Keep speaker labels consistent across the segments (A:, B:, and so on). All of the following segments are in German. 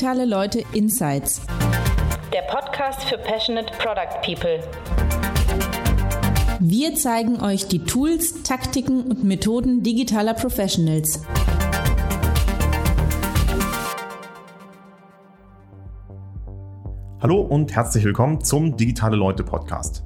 A: Digitale Leute Insights.
B: Der Podcast für Passionate Product People.
A: Wir zeigen euch die Tools, Taktiken und Methoden digitaler Professionals.
C: Hallo und herzlich willkommen zum Digitale Leute Podcast.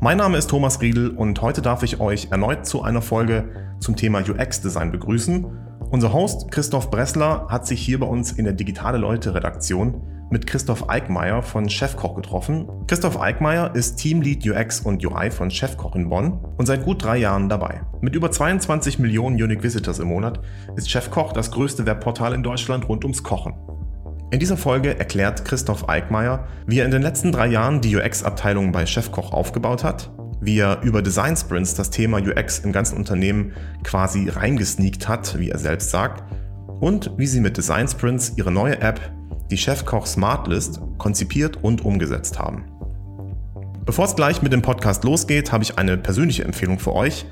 C: Mein Name ist Thomas Riedel und heute darf ich euch erneut zu einer Folge zum Thema UX-Design begrüßen. Unser Host Christoph Bressler hat sich hier bei uns in der Digitale Leute Redaktion mit Christoph Eickmeier von Chefkoch getroffen. Christoph Eickmeier ist Teamlead UX und UI von Chefkoch in Bonn und seit gut drei Jahren dabei. Mit über 22 Millionen Unique Visitors im Monat ist Chefkoch das größte Webportal in Deutschland rund ums Kochen. In dieser Folge erklärt Christoph Eickmeier, wie er in den letzten drei Jahren die UX-Abteilung bei Chefkoch aufgebaut hat, wie er über Design Sprints das Thema UX im ganzen Unternehmen quasi reingesneakt hat, wie er selbst sagt, und wie sie mit Design Sprints ihre neue App, die Chefkoch Smartlist, konzipiert und umgesetzt haben. Bevor es gleich mit dem Podcast losgeht, habe ich eine persönliche Empfehlung für euch.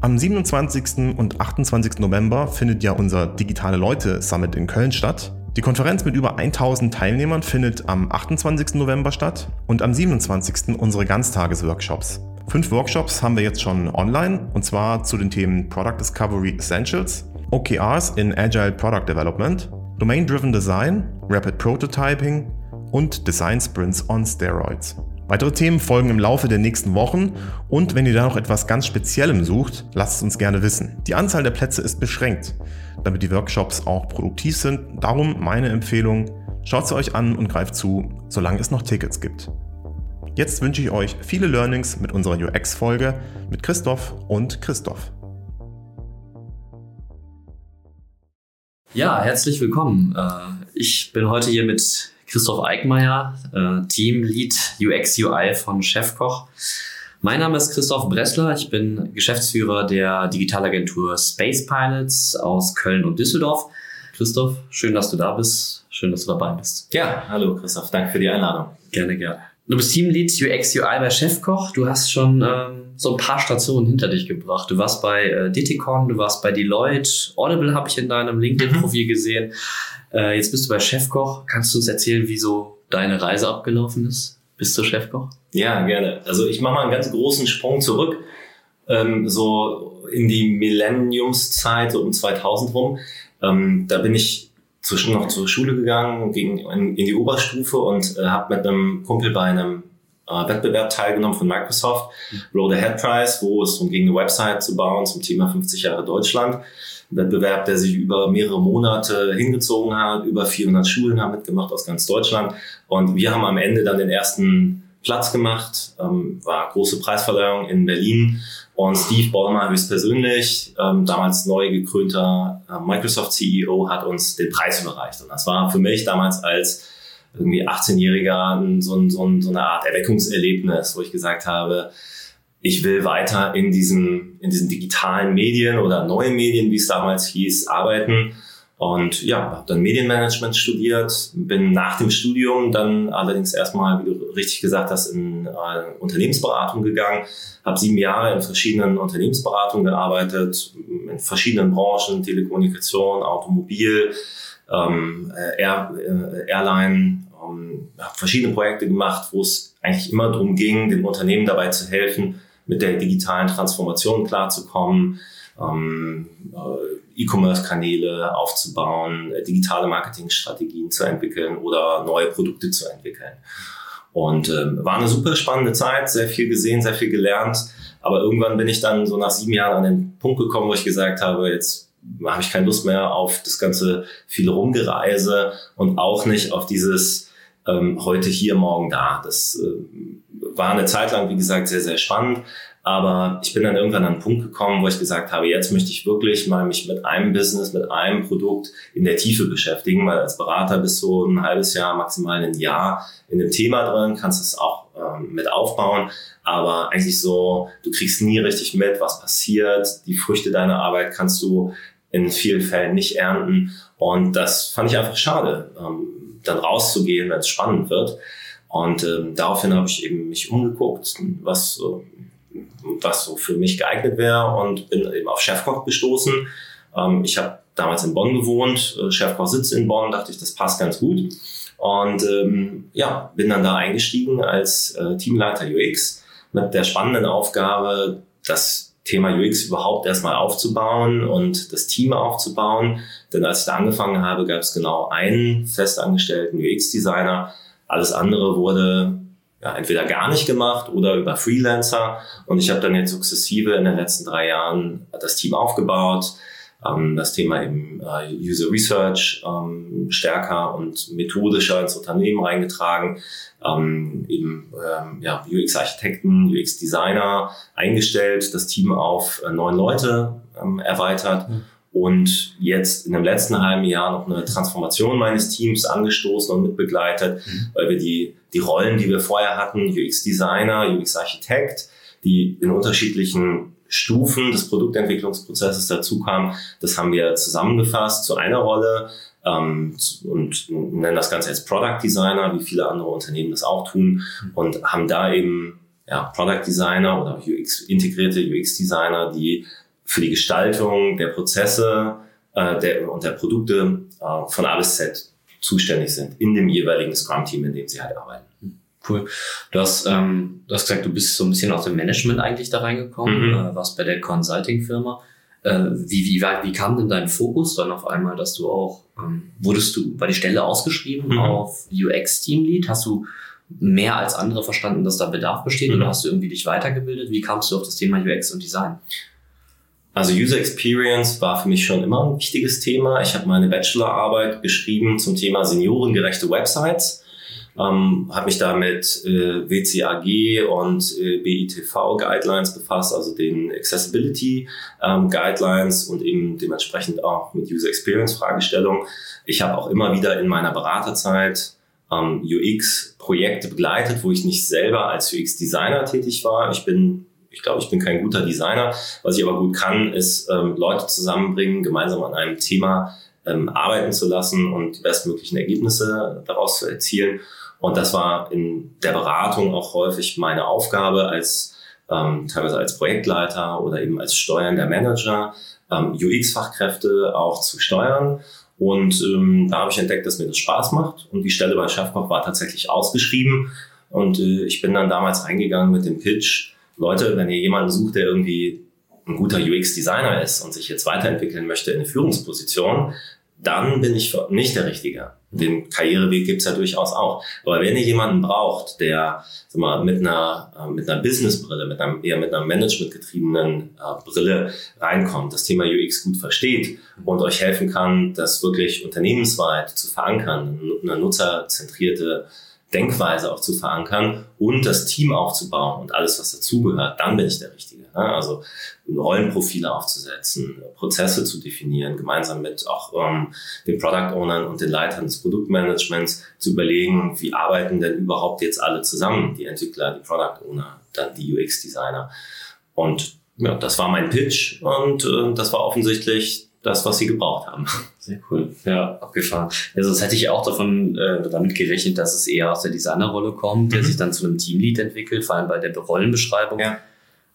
C: Am 27. und 28. November findet ja unser Digitale Leute Summit in Köln statt. Die Konferenz mit über 1000 Teilnehmern findet am 28. November statt und am 27. unsere Ganztagesworkshops. Fünf Workshops haben wir jetzt schon online und zwar zu den Themen Product Discovery Essentials, OKRs in Agile Product Development, Domain-Driven Design, Rapid Prototyping und Design Sprints on Steroids. Weitere Themen folgen im Laufe der nächsten Wochen und wenn ihr da noch etwas ganz Speziellem sucht, lasst es uns gerne wissen. Die Anzahl der Plätze ist beschränkt damit die Workshops auch produktiv sind. Darum meine Empfehlung, schaut sie euch an und greift zu, solange es noch Tickets gibt. Jetzt wünsche ich euch viele Learnings mit unserer UX-Folge mit Christoph und Christoph.
D: Ja, herzlich willkommen. Äh, ich bin heute hier mit Christoph Eickmeier, äh, Team Lead UX UI von Chefkoch. Mein Name ist Christoph Bressler. Ich bin Geschäftsführer der Digitalagentur Space Pilots aus Köln und Düsseldorf. Christoph, schön, dass du da bist. Schön, dass du dabei bist.
E: Ja, hallo Christoph. Danke für die Einladung.
D: Gerne, gerne. Du bist Teamlead UX UI bei Chefkoch. Du hast schon ähm, so ein paar Stationen hinter dich gebracht. Du warst bei äh, Diticon, du warst bei Deloitte, Audible habe ich in deinem LinkedIn-Profil mhm. gesehen. Äh, jetzt bist du bei Chefkoch. Kannst du uns erzählen, wie so deine Reise abgelaufen ist? Bist du Chefkoch?
E: Ja, gerne. Also ich mache mal einen ganz großen Sprung zurück, ähm, so in die Millenniumszeit, so um 2000 rum. Ähm, da bin ich zwischen noch zur Schule gegangen, ging in, in die Oberstufe und äh, habe mit einem Kumpel bei einem äh, Wettbewerb teilgenommen von Microsoft, Roll the Head Prize, wo es darum ging, eine Website zu bauen zum Thema 50 Jahre Deutschland. Ein Wettbewerb, der sich über mehrere Monate hingezogen hat. Über 400 Schulen haben mitgemacht aus ganz Deutschland. Und wir haben am Ende dann den ersten Platz gemacht. Ähm, war große Preisverleihung in Berlin. Und Steve Ballmer höchstpersönlich, ähm, damals neu gekrönter äh, Microsoft-CEO, hat uns den Preis überreicht. Und das war für mich damals als irgendwie 18-Jähriger so, so, so eine Art Erweckungserlebnis, wo ich gesagt habe, ich will weiter in diesen, in diesen digitalen Medien oder neuen Medien, wie es damals hieß, arbeiten. Und ja, habe dann Medienmanagement studiert, bin nach dem Studium dann allerdings erstmal, wie du richtig gesagt hast, in äh, Unternehmensberatung gegangen, habe sieben Jahre in verschiedenen Unternehmensberatungen gearbeitet, in verschiedenen Branchen, Telekommunikation, Automobil, ähm, Air, äh, Airline, ähm, habe verschiedene Projekte gemacht, wo es eigentlich immer darum ging, den Unternehmen dabei zu helfen, mit der digitalen Transformation klarzukommen, ähm, äh, E-Commerce-Kanäle aufzubauen, äh, digitale Marketingstrategien zu entwickeln oder neue Produkte zu entwickeln. Und ähm, war eine super spannende Zeit, sehr viel gesehen, sehr viel gelernt. Aber irgendwann bin ich dann so nach sieben Jahren an den Punkt gekommen, wo ich gesagt habe, jetzt habe ich keine Lust mehr auf das ganze viele Rumgereise und auch nicht auf dieses ähm, heute hier, morgen da. Das äh, war eine Zeit lang, wie gesagt, sehr, sehr spannend. Aber ich bin dann irgendwann an einen Punkt gekommen, wo ich gesagt habe, jetzt möchte ich wirklich mal mich mit einem Business, mit einem Produkt in der Tiefe beschäftigen, weil als Berater bist du ein halbes Jahr, maximal ein Jahr in dem Thema drin, kannst es auch ähm, mit aufbauen. Aber eigentlich so, du kriegst nie richtig mit, was passiert. Die Früchte deiner Arbeit kannst du in vielen Fällen nicht ernten. Und das fand ich einfach schade, ähm, dann rauszugehen, wenn es spannend wird. Und ähm, daraufhin habe ich eben mich umgeguckt, was so was so für mich geeignet wäre und bin eben auf Chefkoch gestoßen. Ähm, ich habe damals in Bonn gewohnt, äh, Chefkoch sitzt in Bonn, dachte ich, das passt ganz gut. Und ähm, ja, bin dann da eingestiegen als äh, Teamleiter UX mit der spannenden Aufgabe, das Thema UX überhaupt erstmal aufzubauen und das Team aufzubauen. Denn als ich da angefangen habe, gab es genau einen festangestellten UX-Designer. Alles andere wurde ja, entweder gar nicht gemacht oder über Freelancer. Und ich habe dann jetzt sukzessive in den letzten drei Jahren das Team aufgebaut, ähm, das Thema eben äh, User Research ähm, stärker und methodischer ins Unternehmen reingetragen, ähm, eben ähm, ja, UX-Architekten, UX-Designer eingestellt, das Team auf äh, neun Leute ähm, erweitert. Mhm und jetzt in dem letzten halben Jahr noch eine Transformation meines Teams angestoßen und mitbegleitet, mhm. weil wir die, die Rollen, die wir vorher hatten, UX-Designer, UX-Architekt, die in unterschiedlichen Stufen des Produktentwicklungsprozesses dazu kamen, das haben wir zusammengefasst zu einer Rolle ähm, und nennen das Ganze jetzt Product Designer, wie viele andere Unternehmen das auch tun mhm. und haben da eben ja, Product Designer oder UX, integrierte UX Designer, die für die Gestaltung der Prozesse äh, der, und der Produkte äh, von A bis Z zuständig sind in dem jeweiligen Scrum-Team, in dem sie halt arbeiten. Hm,
D: cool. Du hast, ähm, du hast gesagt, du bist so ein bisschen aus dem Management eigentlich da reingekommen, mhm. äh, warst bei der Consulting-Firma. Äh, wie, wie, wie kam denn dein Fokus dann auf einmal, dass du auch, ähm, wurdest du, war die Stelle ausgeschrieben mhm. auf UX-Team-Lead? Hast du mehr als andere verstanden, dass da Bedarf besteht mhm. oder hast du irgendwie dich weitergebildet? Wie kamst du auf das Thema UX und Design?
E: Also User Experience war für mich schon immer ein wichtiges Thema. Ich habe meine Bachelorarbeit geschrieben zum Thema seniorengerechte Websites. Ähm, habe mich da mit äh, WCAG und äh, BITV Guidelines befasst, also den Accessibility ähm, Guidelines und eben dementsprechend auch mit User Experience Fragestellungen. Ich habe auch immer wieder in meiner Beraterzeit ähm, UX Projekte begleitet, wo ich nicht selber als UX Designer tätig war. Ich bin ich glaube, ich bin kein guter Designer. Was ich aber gut kann, ist ähm, Leute zusammenbringen, gemeinsam an einem Thema ähm, arbeiten zu lassen und die bestmöglichen Ergebnisse daraus zu erzielen. Und das war in der Beratung auch häufig meine Aufgabe als ähm, teilweise als Projektleiter oder eben als steuernder Manager, ähm, UX-Fachkräfte auch zu steuern. Und ähm, da habe ich entdeckt, dass mir das Spaß macht. Und die Stelle bei Chefkoch war tatsächlich ausgeschrieben. Und äh, ich bin dann damals reingegangen mit dem Pitch, Leute, wenn ihr jemanden sucht, der irgendwie ein guter UX-Designer ist und sich jetzt weiterentwickeln möchte in eine Führungsposition, dann bin ich nicht der Richtige. Den Karriereweg gibt's ja durchaus auch. Aber wenn ihr jemanden braucht, der sag mal, mit einer, äh, mit einer Businessbrille, mit einem, eher mit einer managementgetriebenen äh, Brille reinkommt, das Thema UX gut versteht und euch helfen kann, das wirklich unternehmensweit zu verankern, eine nutzerzentrierte Denkweise auch zu verankern und das Team aufzubauen und alles, was dazugehört, dann bin ich der Richtige. Ne? Also Rollenprofile aufzusetzen, Prozesse zu definieren, gemeinsam mit auch ähm, den Product Ownern und den Leitern des Produktmanagements zu überlegen, wie arbeiten denn überhaupt jetzt alle zusammen, die Entwickler, die Product Owner, dann die UX-Designer. Und ja, das war mein Pitch und äh, das war offensichtlich das, was sie gebraucht haben.
D: Sehr cool. Ja, abgefahren. Ja, sonst hätte ich auch davon äh, damit gerechnet, dass es eher aus der Designerrolle kommt, der mhm. sich dann zu einem Teamlead entwickelt, vor allem bei der Rollenbeschreibung. Ja.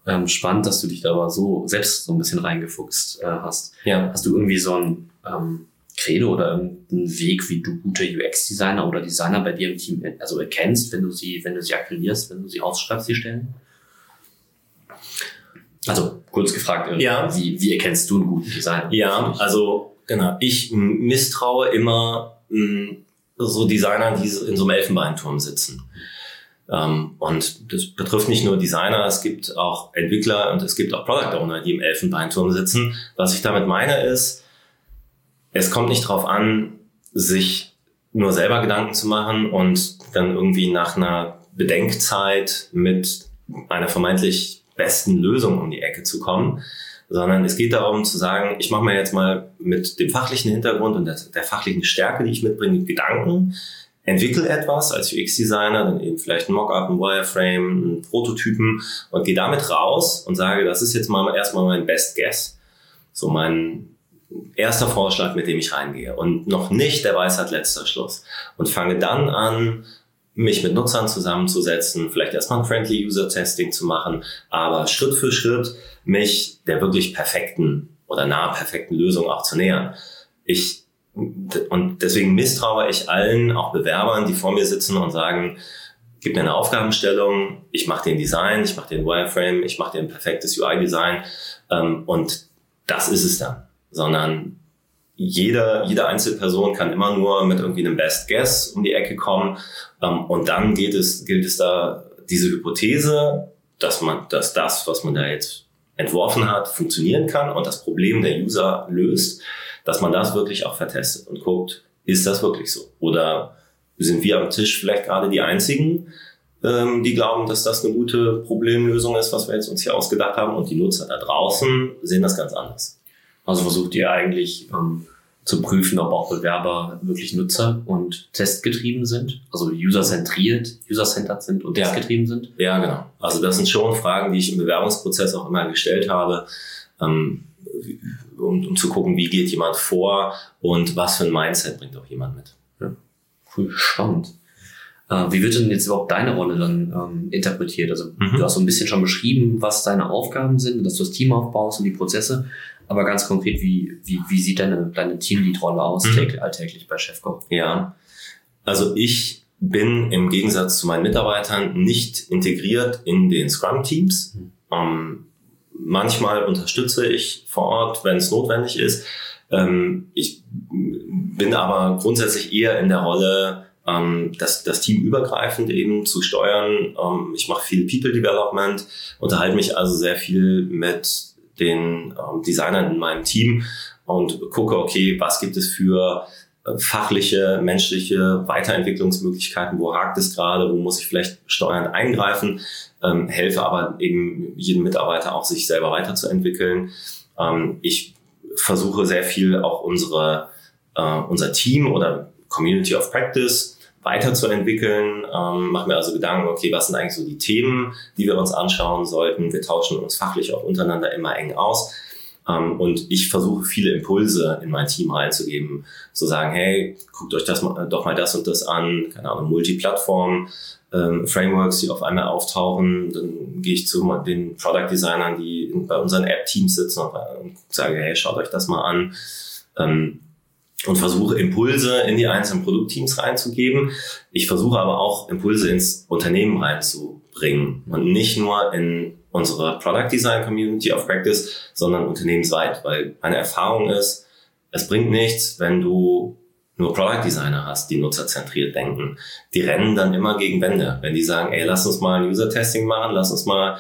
D: Ähm, spannend, dass du dich da aber so selbst so ein bisschen reingefuchst äh, hast. Ja. Hast du irgendwie so ein ähm, Credo oder irgendeinen Weg, wie du gute UX-Designer oder Designer bei dir im Team also erkennst, wenn du sie, wenn du sie akquirierst, wenn du sie ausschreibst, die Stellen? Also kurz gefragt, ja. wie, wie erkennst du einen guten Designer?
E: Ja, also genau. Ich misstraue immer mh, so Designern, die in so einem Elfenbeinturm sitzen. Ähm, und das betrifft nicht nur Designer, es gibt auch Entwickler und es gibt auch Product Owner, die im Elfenbeinturm sitzen. Was ich damit meine ist, es kommt nicht darauf an, sich nur selber Gedanken zu machen und dann irgendwie nach einer Bedenkzeit mit einer vermeintlich besten Lösung um die Ecke zu kommen, sondern es geht darum zu sagen, ich mache mir jetzt mal mit dem fachlichen Hintergrund und der, der fachlichen Stärke, die ich mitbringe, Gedanken, entwickle etwas als UX-Designer, dann eben vielleicht ein Mockup, ein Wireframe, einen Prototypen und gehe damit raus und sage, das ist jetzt mal erstmal mein Best Guess. So mein erster Vorschlag, mit dem ich reingehe und noch nicht der Weisheit letzter Schluss und fange dann an, mich mit Nutzern zusammenzusetzen, vielleicht erstmal ein Friendly User Testing zu machen, aber Schritt für Schritt mich der wirklich perfekten oder nahe perfekten Lösung auch zu nähern. Ich und deswegen misstraue ich allen, auch Bewerbern, die vor mir sitzen und sagen, gib mir eine Aufgabenstellung, ich mache den Design, ich mache den Wireframe, ich mache dir ein perfektes UI-Design ähm, und das ist es dann. Sondern jede, jede Einzelperson kann immer nur mit irgendwie einem Best Guess um die Ecke kommen ähm, und dann geht es, gilt es da, diese Hypothese, dass man, dass das, was man da jetzt entworfen hat, funktionieren kann und das Problem der User löst dass man das wirklich auch vertestet und guckt, ist das wirklich so? Oder sind wir am Tisch vielleicht gerade die Einzigen, ähm, die glauben, dass das eine gute Problemlösung ist, was wir jetzt uns hier ausgedacht haben und die Nutzer da draußen sehen das ganz anders.
D: Also versucht ihr eigentlich ähm, zu prüfen, ob auch Bewerber wirklich Nutzer und testgetrieben sind, also user-zentriert, user-centered sind und testgetrieben sind?
E: Ja, genau. Also das sind schon Fragen, die ich im Bewerbungsprozess auch immer gestellt habe. Ähm, um, um zu gucken, wie geht jemand vor und was für ein Mindset bringt auch jemand mit.
D: Ja. Cool, spannend. Äh, wie wird denn jetzt überhaupt deine Rolle dann ähm, interpretiert? Also mhm. du hast so ein bisschen schon beschrieben, was deine Aufgaben sind, dass du das Team aufbaust und die Prozesse. Aber ganz konkret, wie, wie, wie sieht deine, deine Teamlead-Rolle aus, mhm. alltäglich bei Chefkoch?
E: Ja, also ich bin im Gegensatz zu meinen Mitarbeitern nicht integriert in den Scrum-Teams. Mhm. Ähm, Manchmal unterstütze ich vor Ort, wenn es notwendig ist. Ähm, ich bin aber grundsätzlich eher in der Rolle, ähm, das, das Team übergreifend eben zu steuern. Ähm, ich mache viel People Development, unterhalte mich also sehr viel mit den ähm, Designern in meinem Team und gucke, okay, was gibt es für äh, fachliche, menschliche Weiterentwicklungsmöglichkeiten, wo hakt es gerade, wo muss ich vielleicht steuernd eingreifen, ähm, helfe aber eben jedem Mitarbeiter auch sich selber weiterzuentwickeln. Ähm, ich versuche sehr viel auch unsere, äh, unser Team oder Community of Practice weiterzuentwickeln, ähm, mache mir also Gedanken, okay, was sind eigentlich so die Themen, die wir uns anschauen sollten. Wir tauschen uns fachlich auch untereinander immer eng aus ähm, und ich versuche viele Impulse in mein Team reinzugeben, zu sagen, hey, guckt euch das mal, doch mal das und das an, keine Ahnung, Multiplattform, ähm, Frameworks, die auf einmal auftauchen. Dann gehe ich zu den Product Designern, die bei unseren App-Teams sitzen und, und sage, hey, schaut euch das mal an. Ähm, und versuche Impulse in die einzelnen Produktteams reinzugeben. Ich versuche aber auch Impulse ins Unternehmen reinzubringen und nicht nur in unsere Product Design Community of Practice, sondern unternehmensweit, weil meine Erfahrung ist, es bringt nichts, wenn du nur Product Designer hast, die nutzerzentriert denken. Die rennen dann immer gegen Wände. Wenn die sagen, ey, lass uns mal ein User Testing machen, lass uns mal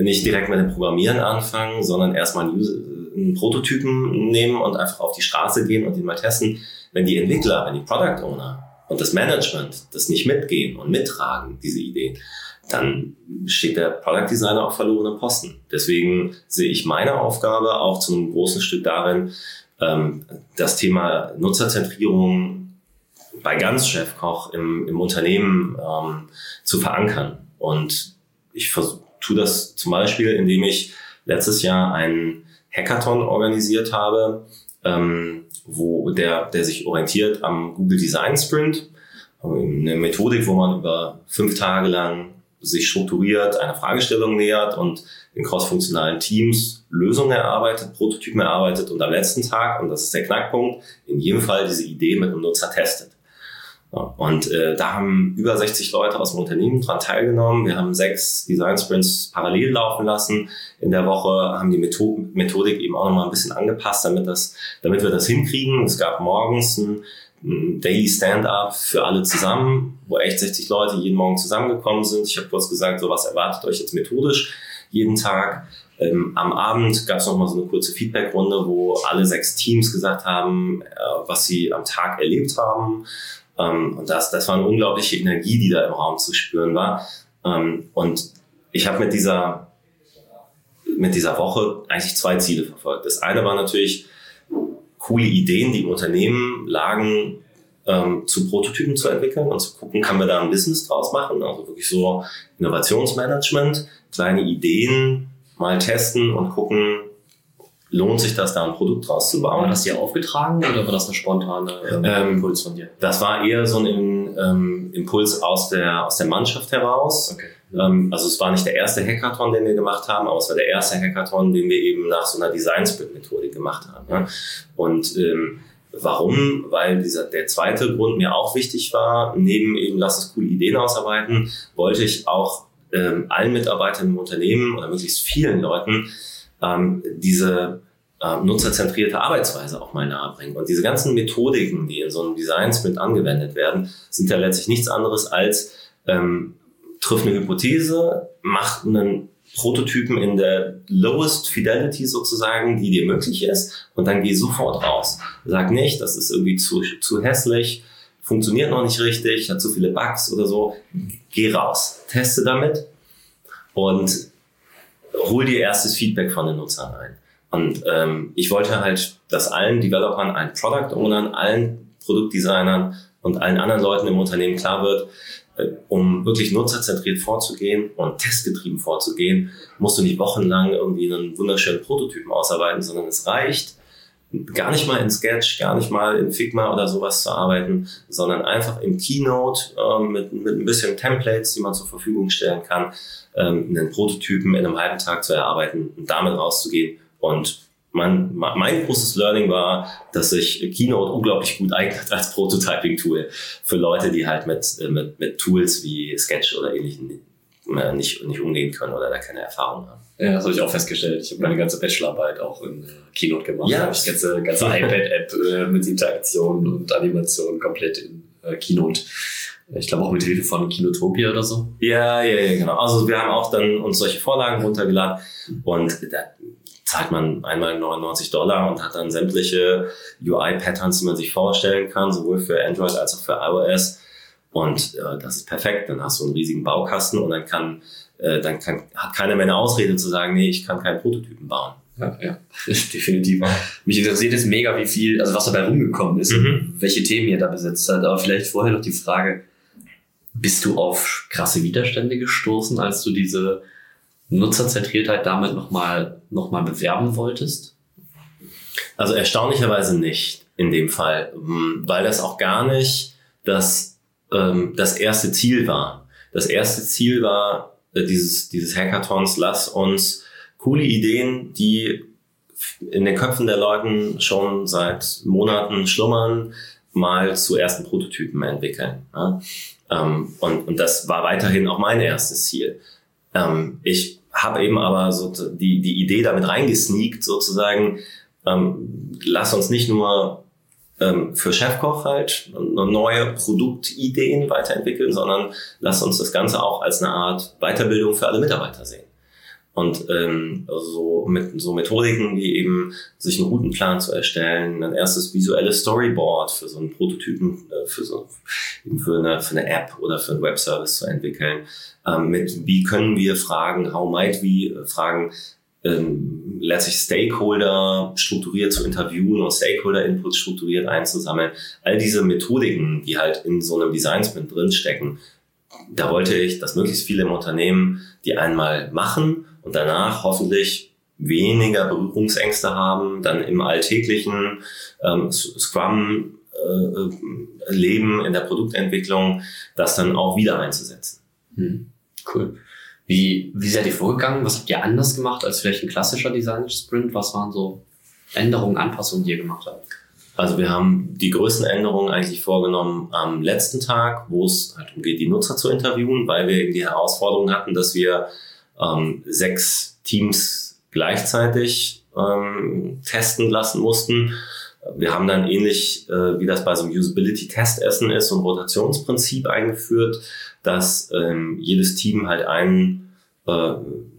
E: nicht direkt mit dem Programmieren anfangen, sondern erstmal einen, einen Prototypen nehmen und einfach auf die Straße gehen und den mal testen. Wenn die Entwickler, wenn die Product Owner und das Management das nicht mitgehen und mittragen, diese Ideen, dann steht der Product Designer auf verlorenen Posten. Deswegen sehe ich meine Aufgabe auch zu einem großen Stück darin, ähm, das Thema Nutzerzentrierung bei ganz Chefkoch im, im Unternehmen ähm, zu verankern. Und ich tue das zum Beispiel, indem ich letztes Jahr einen Hackathon organisiert habe, ähm, wo der, der sich orientiert am Google Design Sprint, eine Methodik, wo man über fünf Tage lang sich strukturiert einer Fragestellung nähert und in crossfunktionalen Teams Lösungen erarbeitet, Prototypen erarbeitet und am letzten Tag, und das ist der Knackpunkt, in jedem Fall diese Idee mit einem Nutzer testet. Und äh, da haben über 60 Leute aus dem Unternehmen dran teilgenommen. Wir haben sechs Design Sprints parallel laufen lassen. In der Woche haben die Methodik eben auch nochmal ein bisschen angepasst, damit, das, damit wir das hinkriegen. Es gab morgens ein ein Daily Stand-up für alle zusammen, wo echt 60 Leute jeden Morgen zusammengekommen sind. Ich habe kurz gesagt, so was erwartet euch jetzt methodisch jeden Tag. Ähm, am Abend gab es nochmal so eine kurze Feedback-Runde, wo alle sechs Teams gesagt haben, äh, was sie am Tag erlebt haben. Ähm, und das, das war eine unglaubliche Energie, die da im Raum zu spüren war. Ähm, und ich habe mit dieser, mit dieser Woche eigentlich zwei Ziele verfolgt. Das eine war natürlich, coole Ideen, die im Unternehmen lagen, ähm, zu Prototypen zu entwickeln und zu gucken, kann man da ein Business draus machen. Also wirklich so Innovationsmanagement, kleine Ideen mal testen und gucken, lohnt sich das, da ein Produkt draus zu bauen.
D: War das dir aufgetragen oder war das ein spontaner ähm, Impuls von dir?
E: Das war eher so ein ähm, Impuls aus der, aus der Mannschaft heraus. Okay. Ähm, also es war nicht der erste Hackathon, den wir gemacht haben, aber es war der erste Hackathon, den wir eben nach so einer Design Sprint Methodik gemacht haben. Ja. Und ähm, Warum? Weil dieser, der zweite Grund mir auch wichtig war, neben eben lass uns coole Ideen ausarbeiten, wollte ich auch ähm, allen Mitarbeitern im Unternehmen oder möglichst vielen Leuten ähm, diese ähm, nutzerzentrierte Arbeitsweise auch mal nahebringen. Und diese ganzen Methodiken, die in so einem Design Sprint angewendet werden, sind ja letztlich nichts anderes als ähm, triff eine Hypothese, macht einen Prototypen in der lowest fidelity sozusagen, die dir möglich ist, und dann geh sofort raus. Sag nicht, das ist irgendwie zu, zu hässlich, funktioniert noch nicht richtig, hat zu viele Bugs oder so. Geh raus, teste damit und hol dir erstes Feedback von den Nutzern ein. Und ähm, ich wollte halt, dass allen Developern, allen Product Ownern, allen Produktdesignern und allen anderen Leuten im Unternehmen klar wird, äh, um wirklich nutzerzentriert vorzugehen und testgetrieben vorzugehen, musst du nicht wochenlang irgendwie einen wunderschönen Prototypen ausarbeiten, sondern es reicht, gar nicht mal in Sketch, gar nicht mal in Figma oder sowas zu arbeiten, sondern einfach im Keynote äh, mit, mit ein bisschen Templates, die man zur Verfügung stellen kann, ähm, einen Prototypen in einem halben Tag zu erarbeiten und damit rauszugehen. Und mein, mein großes Learning war, dass sich Keynote unglaublich gut eignet als Prototyping-Tool für Leute, die halt mit, äh, mit, mit Tools wie Sketch oder ähnlichen äh, nicht, nicht umgehen können oder da keine Erfahrung haben.
D: Ja, das habe ich auch festgestellt. Ich habe meine ganze Bachelorarbeit auch in äh, Keynote gemacht. Ja. Ich ganze, ganze iPad-App äh, mit Interaktion und Animation komplett in äh, Keynote. Ich glaube auch mit Hilfe von Kinotopia oder so.
E: Ja, ja, ja, genau. Also wir haben auch dann uns solche Vorlagen runtergeladen und da, zahlt man einmal 99 Dollar und hat dann sämtliche UI-Patterns, die man sich vorstellen kann, sowohl für Android als auch für iOS. Und äh, das ist perfekt. Dann hast du einen riesigen Baukasten und dann kann, äh, dann kann, hat keiner mehr eine Ausrede zu sagen, nee, ich kann keinen Prototypen bauen.
D: Ja, ja, definitiv. Mich interessiert es mega, wie viel, also was dabei rumgekommen ist mhm. und welche Themen ihr da besetzt habt. Aber vielleicht vorher noch die Frage, bist du auf krasse Widerstände gestoßen, als du diese Nutzerzentriertheit damit nochmal noch mal bewerben wolltest?
E: Also erstaunlicherweise nicht in dem Fall, hm, weil das auch gar nicht das, ähm, das erste Ziel war. Das erste Ziel war äh, dieses, dieses Hackathons, lass uns coole Ideen, die in den Köpfen der Leuten schon seit Monaten schlummern, mal zu ersten Prototypen entwickeln. Ja? Ähm, und, und das war weiterhin auch mein erstes Ziel. Ähm, ich habe eben aber so die, die Idee damit reingesneakt, sozusagen, ähm, lass uns nicht nur ähm, für Chefkoch halt neue Produktideen weiterentwickeln, sondern lass uns das Ganze auch als eine Art Weiterbildung für alle Mitarbeiter sehen. Und ähm, so mit so Methodiken wie eben sich einen Routenplan zu erstellen, ein erstes visuelles Storyboard für so einen Prototypen, äh, für so eben für eine, für eine App oder für einen Webservice zu entwickeln. Ähm, mit wie können wir fragen, how might we äh, fragen, ähm, letztlich Stakeholder strukturiert zu interviewen und Stakeholder-Inputs strukturiert einzusammeln. All diese Methodiken, die halt in so einem Design Sprint drinstecken, da wollte ich, dass möglichst viele im Unternehmen die einmal machen und danach hoffentlich weniger Berührungsängste haben, dann im alltäglichen ähm, Scrum äh, Leben in der Produktentwicklung, das dann auch wieder einzusetzen.
D: Hm, cool. Wie, wie seid ihr vorgegangen? Was habt ihr anders gemacht als vielleicht ein klassischer Design Sprint? Was waren so Änderungen, Anpassungen, die ihr gemacht habt?
E: Also wir haben die größten Änderungen eigentlich vorgenommen am letzten Tag, wo es halt umgeht, die Nutzer zu interviewen, weil wir eben die Herausforderung hatten, dass wir ähm, sechs Teams gleichzeitig ähm, testen lassen mussten. Wir haben dann ähnlich, äh, wie das bei so einem Usability-Testessen ist, so ein Rotationsprinzip eingeführt, dass ähm, jedes Team halt einen, äh,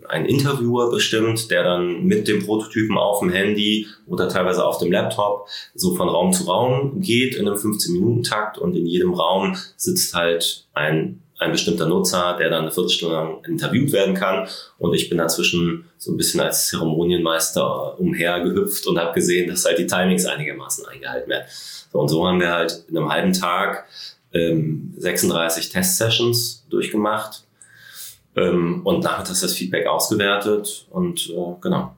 E: einen Interviewer bestimmt, der dann mit dem Prototypen auf dem Handy oder teilweise auf dem Laptop so von Raum zu Raum geht in einem 15-Minuten-Takt und in jedem Raum sitzt halt ein ein bestimmter Nutzer, der dann eine Viertelstunde lang interviewt werden kann. Und ich bin dazwischen so ein bisschen als Zeremonienmeister umhergehüpft und habe gesehen, dass halt die Timings einigermaßen eingehalten werden. So, und so haben wir halt in einem halben Tag ähm, 36 Test-Sessions durchgemacht ähm, und nachmittags das Feedback ausgewertet und äh, genau.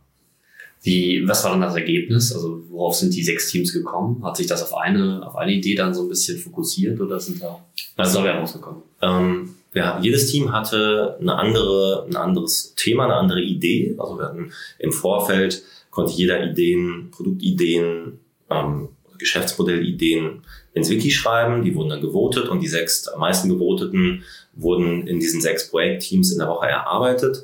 D: Wie, was war dann das Ergebnis? Also worauf sind die sechs Teams gekommen? Hat sich das auf eine, auf eine Idee dann so ein bisschen fokussiert oder sind da
E: also, dabei rausgekommen? Ähm, wir, jedes Team hatte eine andere, ein anderes Thema, eine andere Idee. Also wir hatten im Vorfeld konnte jeder Ideen, Produktideen, ähm, Geschäftsmodellideen ins Wiki schreiben. Die wurden dann gewotet und die sechs am meisten gewoteten wurden in diesen sechs Projektteams in der Woche erarbeitet.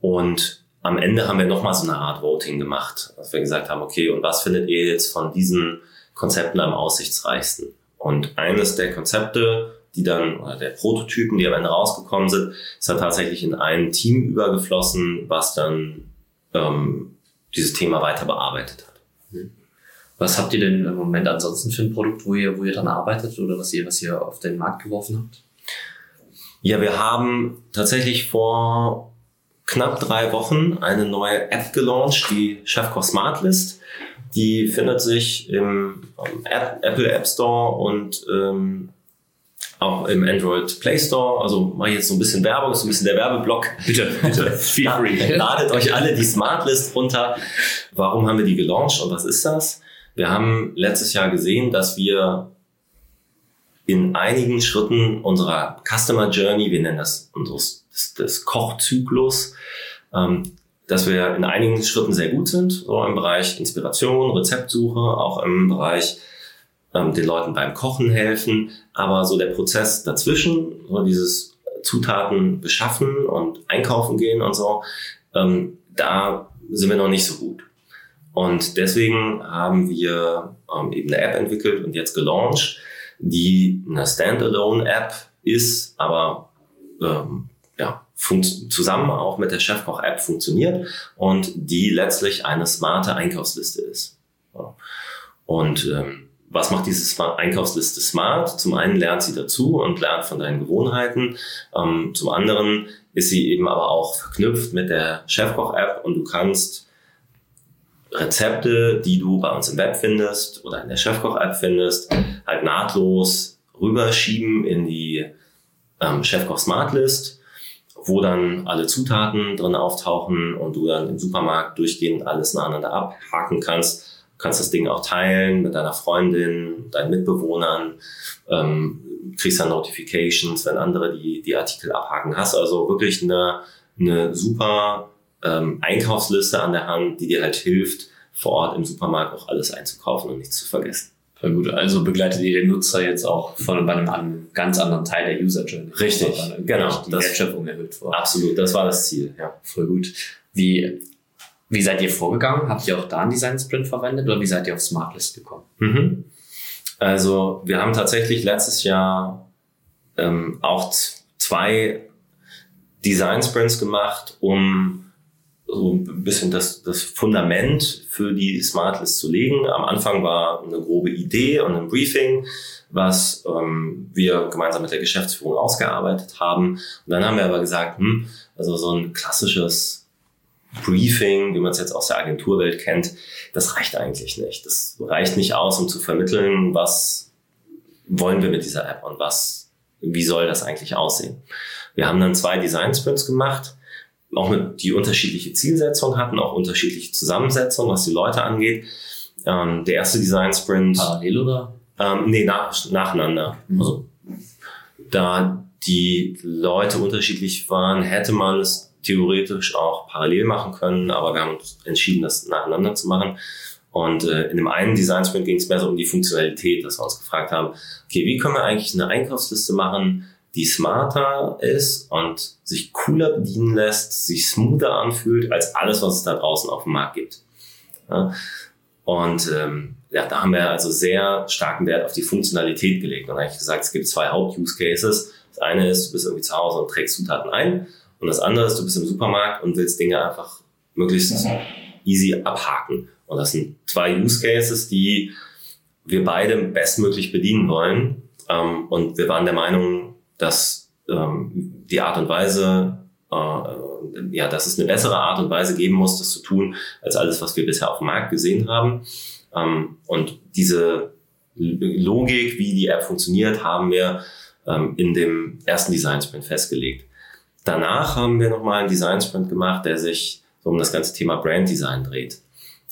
E: Und am Ende haben wir nochmal so eine Art Voting gemacht, dass wir gesagt haben, okay, und was findet ihr jetzt von diesen Konzepten am aussichtsreichsten? Und eines der Konzepte, die dann, oder der Prototypen, die am Ende rausgekommen sind, ist dann tatsächlich in ein Team übergeflossen, was dann ähm, dieses Thema weiter bearbeitet hat.
D: Was habt ihr denn im Moment ansonsten für ein Produkt, wo ihr, wo ihr dann arbeitet oder was ihr, was ihr auf den Markt geworfen habt?
E: Ja, wir haben tatsächlich vor knapp drei Wochen eine neue App gelauncht, die Chefkoch Smart List. Die findet sich im App, Apple App Store und ähm, auch im Android Play Store. Also mache ich jetzt so ein bisschen Werbung, so ein bisschen der Werbeblock.
D: Bitte, bitte, feel free.
E: Ladet euch alle die Smart List runter. Warum haben wir die gelauncht und was ist das? Wir haben letztes Jahr gesehen, dass wir in einigen Schritten unserer Customer Journey, wir nennen das unseres des, des Kochzyklus, ähm, dass wir in einigen Schritten sehr gut sind, so im Bereich Inspiration, Rezeptsuche, auch im Bereich ähm, den Leuten beim Kochen helfen, aber so der Prozess dazwischen, so dieses Zutaten beschaffen und einkaufen gehen und so, ähm, da sind wir noch nicht so gut. Und deswegen haben wir ähm, eben eine App entwickelt und jetzt gelauncht, die eine Standalone-App ist, aber ähm, ja, zusammen auch mit der Chefkoch-App funktioniert und die letztlich eine smarte Einkaufsliste ist. Und ähm, was macht diese Einkaufsliste smart? Zum einen lernt sie dazu und lernt von deinen Gewohnheiten. Ähm, zum anderen ist sie eben aber auch verknüpft mit der Chefkoch-App und du kannst Rezepte, die du bei uns im Web findest oder in der Chefkoch-App findest, halt nahtlos rüberschieben in die ähm, Chefkoch Smart List, wo dann alle Zutaten drin auftauchen und du dann im Supermarkt durchgehend alles nacheinander abhaken kannst. Du kannst das Ding auch teilen mit deiner Freundin, deinen Mitbewohnern, ähm, kriegst dann Notifications, wenn andere die, die Artikel abhaken. Hast also wirklich eine, eine super ähm, Einkaufsliste an der Hand, die dir halt hilft, vor Ort im Supermarkt auch alles einzukaufen und nichts zu vergessen.
D: Voll gut. Also begleitet ihr den Nutzer jetzt auch von bei einem, ganz anderen Teil der User Journey.
E: Richtig,
D: genau. Die das Wertschöpfung erhöht
E: vor. Absolut, das war das Ziel. Ja,
D: voll gut. Wie, wie seid ihr vorgegangen? Habt ihr auch da einen Design Sprint verwendet oder wie seid ihr auf Smartlist gekommen?
E: Mhm. Also wir haben tatsächlich letztes Jahr ähm, auch zwei Design Sprints gemacht, um so ein bisschen das, das Fundament für die Smartlist zu legen. Am Anfang war eine grobe Idee und ein Briefing, was ähm, wir gemeinsam mit der Geschäftsführung ausgearbeitet haben. Und dann haben wir aber gesagt, hm, also so ein klassisches Briefing, wie man es jetzt aus der Agenturwelt kennt, das reicht eigentlich nicht. Das reicht nicht aus, um zu vermitteln, was wollen wir mit dieser App und was, wie soll das eigentlich aussehen. Wir haben dann zwei Design Sprints gemacht auch mit die unterschiedliche Zielsetzung hatten, auch unterschiedliche Zusammensetzungen, was die Leute angeht. Ähm, der erste Design Sprint.
D: Parallel oder?
E: Ähm, nee, nach, nacheinander. Mhm. Also, da die Leute unterschiedlich waren, hätte man es theoretisch auch parallel machen können, aber wir haben uns entschieden, das nacheinander zu machen. Und äh, in dem einen Design Sprint ging es mehr so um die Funktionalität, dass wir uns gefragt haben, okay, wie können wir eigentlich eine Einkaufsliste machen, die smarter ist und sich cooler bedienen lässt, sich smoother anfühlt als alles, was es da draußen auf dem Markt gibt. Ja, und ähm, ja, da haben wir also sehr starken Wert auf die Funktionalität gelegt und eigentlich gesagt, es gibt zwei Haupt-Use-Cases. Das eine ist, du bist irgendwie zu Hause und trägst Zutaten ein und das andere ist, du bist im Supermarkt und willst Dinge einfach möglichst easy abhaken. Und das sind zwei Use Cases, die wir beide bestmöglich bedienen wollen. Ähm, und wir waren der Meinung, dass ähm, die Art und Weise, äh, ja, dass es eine bessere Art und Weise geben muss, das zu tun, als alles, was wir bisher auf dem Markt gesehen haben. Ähm, und diese Logik, wie die App funktioniert, haben wir ähm, in dem ersten Design Sprint festgelegt. Danach haben wir nochmal einen Design Sprint gemacht, der sich so um das ganze Thema Brand Design dreht.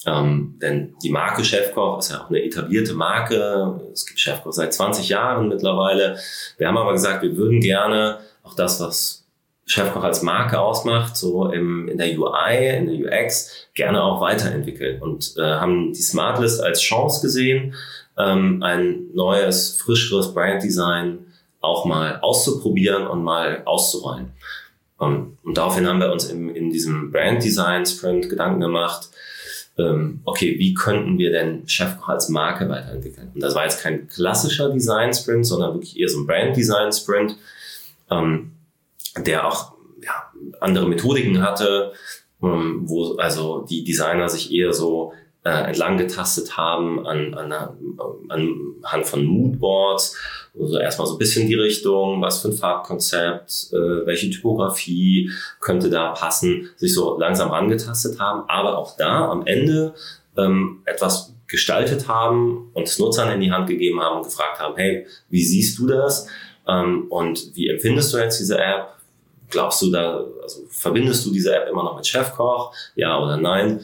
E: Ähm, denn die Marke Chefkoch ist ja auch eine etablierte Marke. Es gibt Chefkoch seit 20 Jahren mittlerweile. Wir haben aber gesagt, wir würden gerne auch das, was Chefkoch als Marke ausmacht, so im, in der UI, in der UX, gerne auch weiterentwickeln und äh, haben die Smartlist als Chance gesehen, ähm, ein neues, frischeres Branddesign auch mal auszuprobieren und mal auszurollen. Ähm, und daraufhin haben wir uns im, in diesem Brand Design Sprint Gedanken gemacht, okay, wie könnten wir denn Chefkoch als Marke weiterentwickeln? Und das war jetzt kein klassischer Design Sprint, sondern wirklich eher so ein Brand Design Sprint, ähm, der auch ja, andere Methodiken hatte, ähm, wo also die Designer sich eher so äh, entlang getastet haben an, an, anhand von Moodboards. Also erstmal so ein bisschen die Richtung, was für ein Farbkonzept, äh, welche Typografie könnte da passen, sich so langsam angetastet haben, aber auch da am Ende ähm, etwas gestaltet haben und Nutzern in die Hand gegeben haben und gefragt haben, hey, wie siehst du das? Ähm, und wie empfindest du jetzt diese App? Glaubst du da, also verbindest du diese App immer noch mit Chefkoch? Ja oder nein?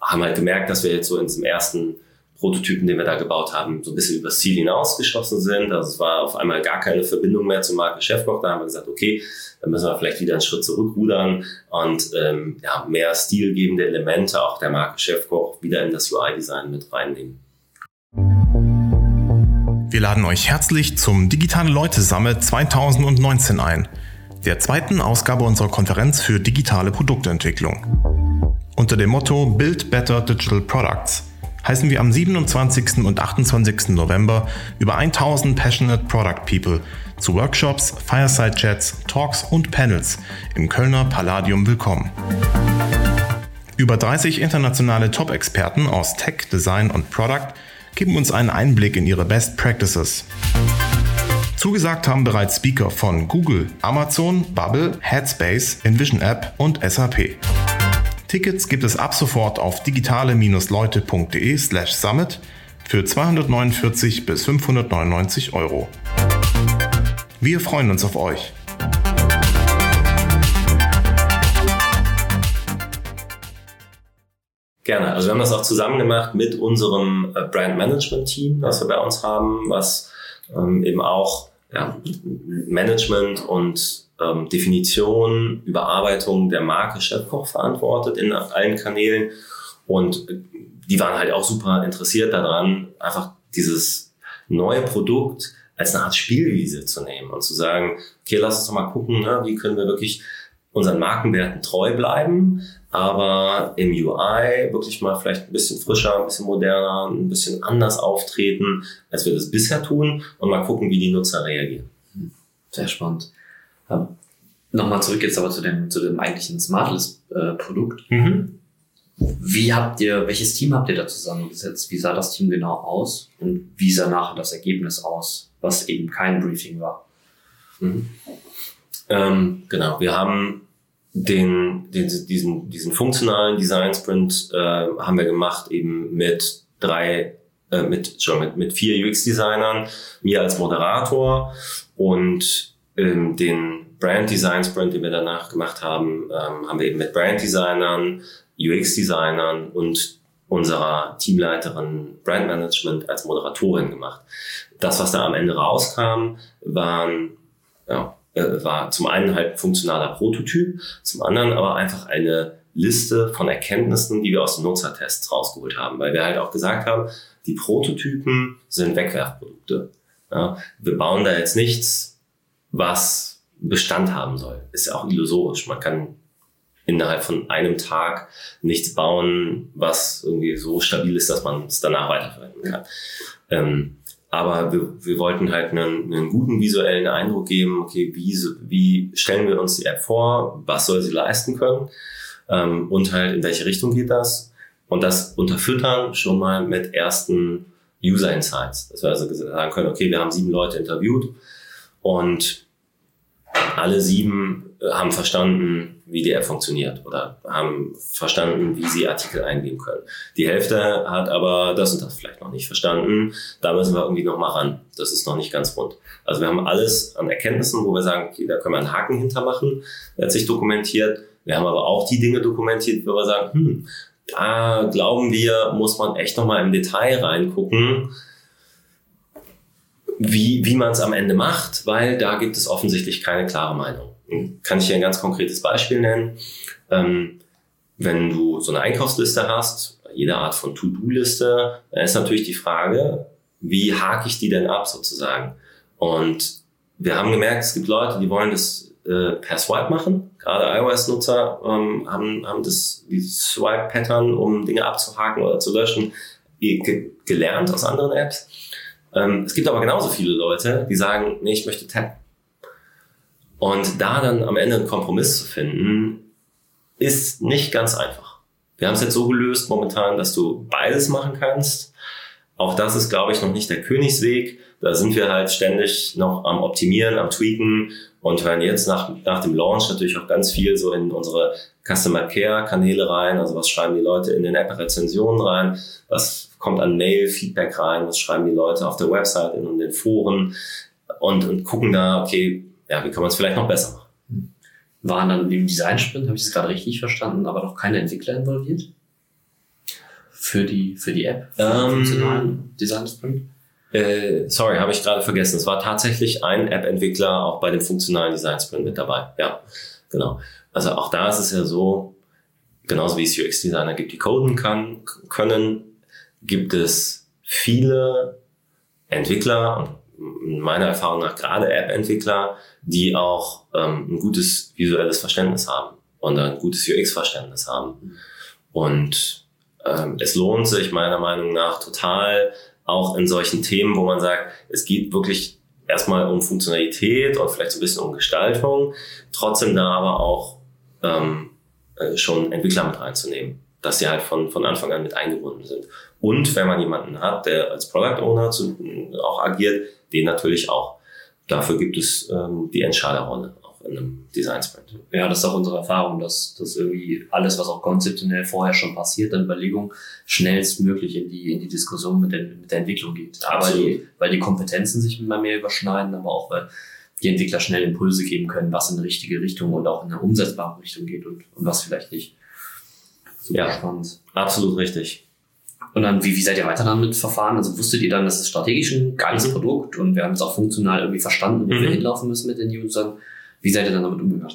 E: haben halt gemerkt, dass wir jetzt so in diesem ersten Prototypen, den wir da gebaut haben, so ein bisschen übers Ziel hinausgeschossen sind. Also es war auf einmal gar keine Verbindung mehr zur Marke Chefkoch. Da haben wir gesagt, okay, dann müssen wir vielleicht wieder einen Schritt zurückrudern und ähm, ja, mehr stilgebende Elemente auch der Marke Chefkoch wieder in das UI-Design mit reinnehmen.
C: Wir laden euch herzlich zum Digitale Leute Summit 2019 ein, der zweiten Ausgabe unserer Konferenz für digitale Produktentwicklung. Unter dem Motto Build Better Digital Products heißen wir am 27. und 28. November über 1000 Passionate Product People zu Workshops, Fireside Chats, Talks und Panels im Kölner Palladium willkommen. Über 30 internationale Top-Experten aus Tech, Design und Product geben uns einen Einblick in ihre Best Practices. Zugesagt haben bereits Speaker von Google, Amazon, Bubble, Headspace, Envision App und SAP. Tickets gibt es ab sofort auf digitale-leute.de slash summit für 249 bis 599 Euro. Wir freuen uns auf euch.
E: Gerne. Also wir haben das auch zusammen gemacht mit unserem äh, Brand Management Team, das wir bei uns haben, was ähm, eben auch ja, Management und ähm, Definition, Überarbeitung der Marke Chefkoch verantwortet in allen Kanälen. Und die waren halt auch super interessiert daran, einfach dieses neue Produkt als eine Art Spielwiese zu nehmen und zu sagen, okay, lass uns doch mal gucken, ne, wie können wir wirklich unseren Markenwerten treu bleiben, aber im UI wirklich mal vielleicht ein bisschen frischer, ein bisschen moderner, ein bisschen anders auftreten, als wir das bisher tun und mal gucken, wie die Nutzer reagieren.
D: Sehr spannend. Ähm, Nochmal zurück jetzt aber zu dem, zu dem eigentlichen Smartlist-Produkt. Äh, mhm. Wie habt ihr, welches Team habt ihr da zusammengesetzt? Wie sah das Team genau aus? Und wie sah nachher das Ergebnis aus, was eben kein Briefing war?
E: Mhm. Ähm, genau, wir haben den, den, diesen, diesen funktionalen Design Sprint äh, haben wir gemacht eben mit drei, äh, mit, mit, mit vier UX-Designern, mir als Moderator und ähm, den Brand Design Sprint, den wir danach gemacht haben, ähm, haben wir eben mit Brand Designern, UX Designern und unserer Teamleiterin Brand Management als Moderatorin gemacht. Das, was da am Ende rauskam, waren, ja, äh, war zum einen halt ein funktionaler Prototyp, zum anderen aber einfach eine Liste von Erkenntnissen, die wir aus den Nutzertests rausgeholt haben, weil wir halt auch gesagt haben, die Prototypen sind Wegwerfprodukte. Ja, wir bauen da jetzt nichts, was Bestand haben soll. Ist ja auch illusorisch. Man kann innerhalb von einem Tag nichts bauen, was irgendwie so stabil ist, dass man es danach weiterverwenden kann. Ähm, aber wir, wir wollten halt einen, einen guten visuellen Eindruck geben, okay, wie, wie stellen wir uns die App vor, was soll sie leisten können? Ähm, und halt in welche Richtung geht das? Und das unterfüttern schon mal mit ersten User Insights. Dass wir also sagen können, okay, wir haben sieben Leute interviewt und alle sieben haben verstanden, wie die App funktioniert oder haben verstanden, wie sie Artikel eingeben können. Die Hälfte hat aber das und das vielleicht noch nicht verstanden. Da müssen wir irgendwie noch mal ran. Das ist noch nicht ganz rund. Also wir haben alles an Erkenntnissen, wo wir sagen, okay, da können wir einen Haken hintermachen, der hat sich dokumentiert. Wir haben aber auch die Dinge dokumentiert, wo wir sagen, hm, da glauben wir, muss man echt noch mal im Detail reingucken wie, wie man es am Ende macht, weil da gibt es offensichtlich keine klare Meinung. Kann ich hier ein ganz konkretes Beispiel nennen? Ähm, wenn du so eine Einkaufsliste hast, jede Art von To-Do-Liste, dann ist natürlich die Frage, wie hake ich die denn ab sozusagen? Und wir haben gemerkt, es gibt Leute, die wollen das äh, per Swipe machen. Gerade iOS-Nutzer ähm, haben, haben das, dieses Swipe-Pattern, um Dinge abzuhaken oder zu löschen, ge gelernt aus anderen Apps. Ähm, es gibt aber genauso viele Leute, die sagen, nee, ich möchte tappen. Und da dann am Ende einen Kompromiss zu finden, ist nicht ganz einfach. Wir haben es jetzt so gelöst momentan, dass du beides machen kannst. Auch das ist, glaube ich, noch nicht der Königsweg. Da sind wir halt ständig noch am Optimieren, am Tweaken und hören jetzt nach, nach dem Launch natürlich auch ganz viel so in unsere Customer Care Kanäle rein. Also was schreiben die Leute in den App-Rezensionen rein? Was kommt an Mail, Feedback rein? Was schreiben die Leute auf der Website, in den Foren? Und, und gucken da, okay, ja, wie kann man es vielleicht noch besser machen?
D: Waren dann im Design-Sprint, habe ich das gerade richtig verstanden, aber noch keine Entwickler involviert? Für die, für die App? Für
E: Ähm,
D: funktionalen Design-Sprint?
E: Äh, sorry, habe ich gerade vergessen. Es war tatsächlich ein App-Entwickler auch bei dem funktionalen Design Sprint mit dabei. Ja, genau. Also auch da ist es ja so, genauso wie es UX-Designer gibt, die coden kann, können, gibt es viele Entwickler und meiner Erfahrung nach gerade App-Entwickler, die auch ähm, ein gutes visuelles Verständnis haben und ein gutes UX-Verständnis haben. Und ähm, es lohnt sich meiner Meinung nach total, auch in solchen Themen, wo man sagt, es geht wirklich erstmal um Funktionalität und vielleicht so ein bisschen um Gestaltung, trotzdem da aber auch ähm, äh, schon Entwickler mit reinzunehmen, dass sie halt von, von Anfang an mit eingebunden sind. Und wenn man jemanden hat, der als Product Owner zu, auch agiert, den natürlich auch. Dafür gibt es ähm, die Entscheiderrolle auch in einem Design Sprint.
D: Ja, das ist auch unsere Erfahrung, dass, dass irgendwie alles, was auch konzeptionell vorher schon passiert, an Überlegung, schnellstmöglich in die, in die Diskussion mit der, mit der Entwicklung geht. Aber die, weil die Kompetenzen sich immer mehr überschneiden, aber auch weil die Entwickler schnell Impulse geben können, was in eine richtige Richtung und auch in eine umsetzbare Richtung geht und, und was vielleicht nicht. Super
E: Ja.
D: spannend.
E: Absolut richtig.
D: Und dann, wie, wie seid ihr weiter damit verfahren? Also wusstet ihr dann, das ist strategisch ein geiles
E: Mhm.
D: Produkt und wir haben es auch funktional irgendwie verstanden, wo wir
E: Mhm.
D: hinlaufen müssen mit den Usern. Wie seid ihr dann damit umgegangen?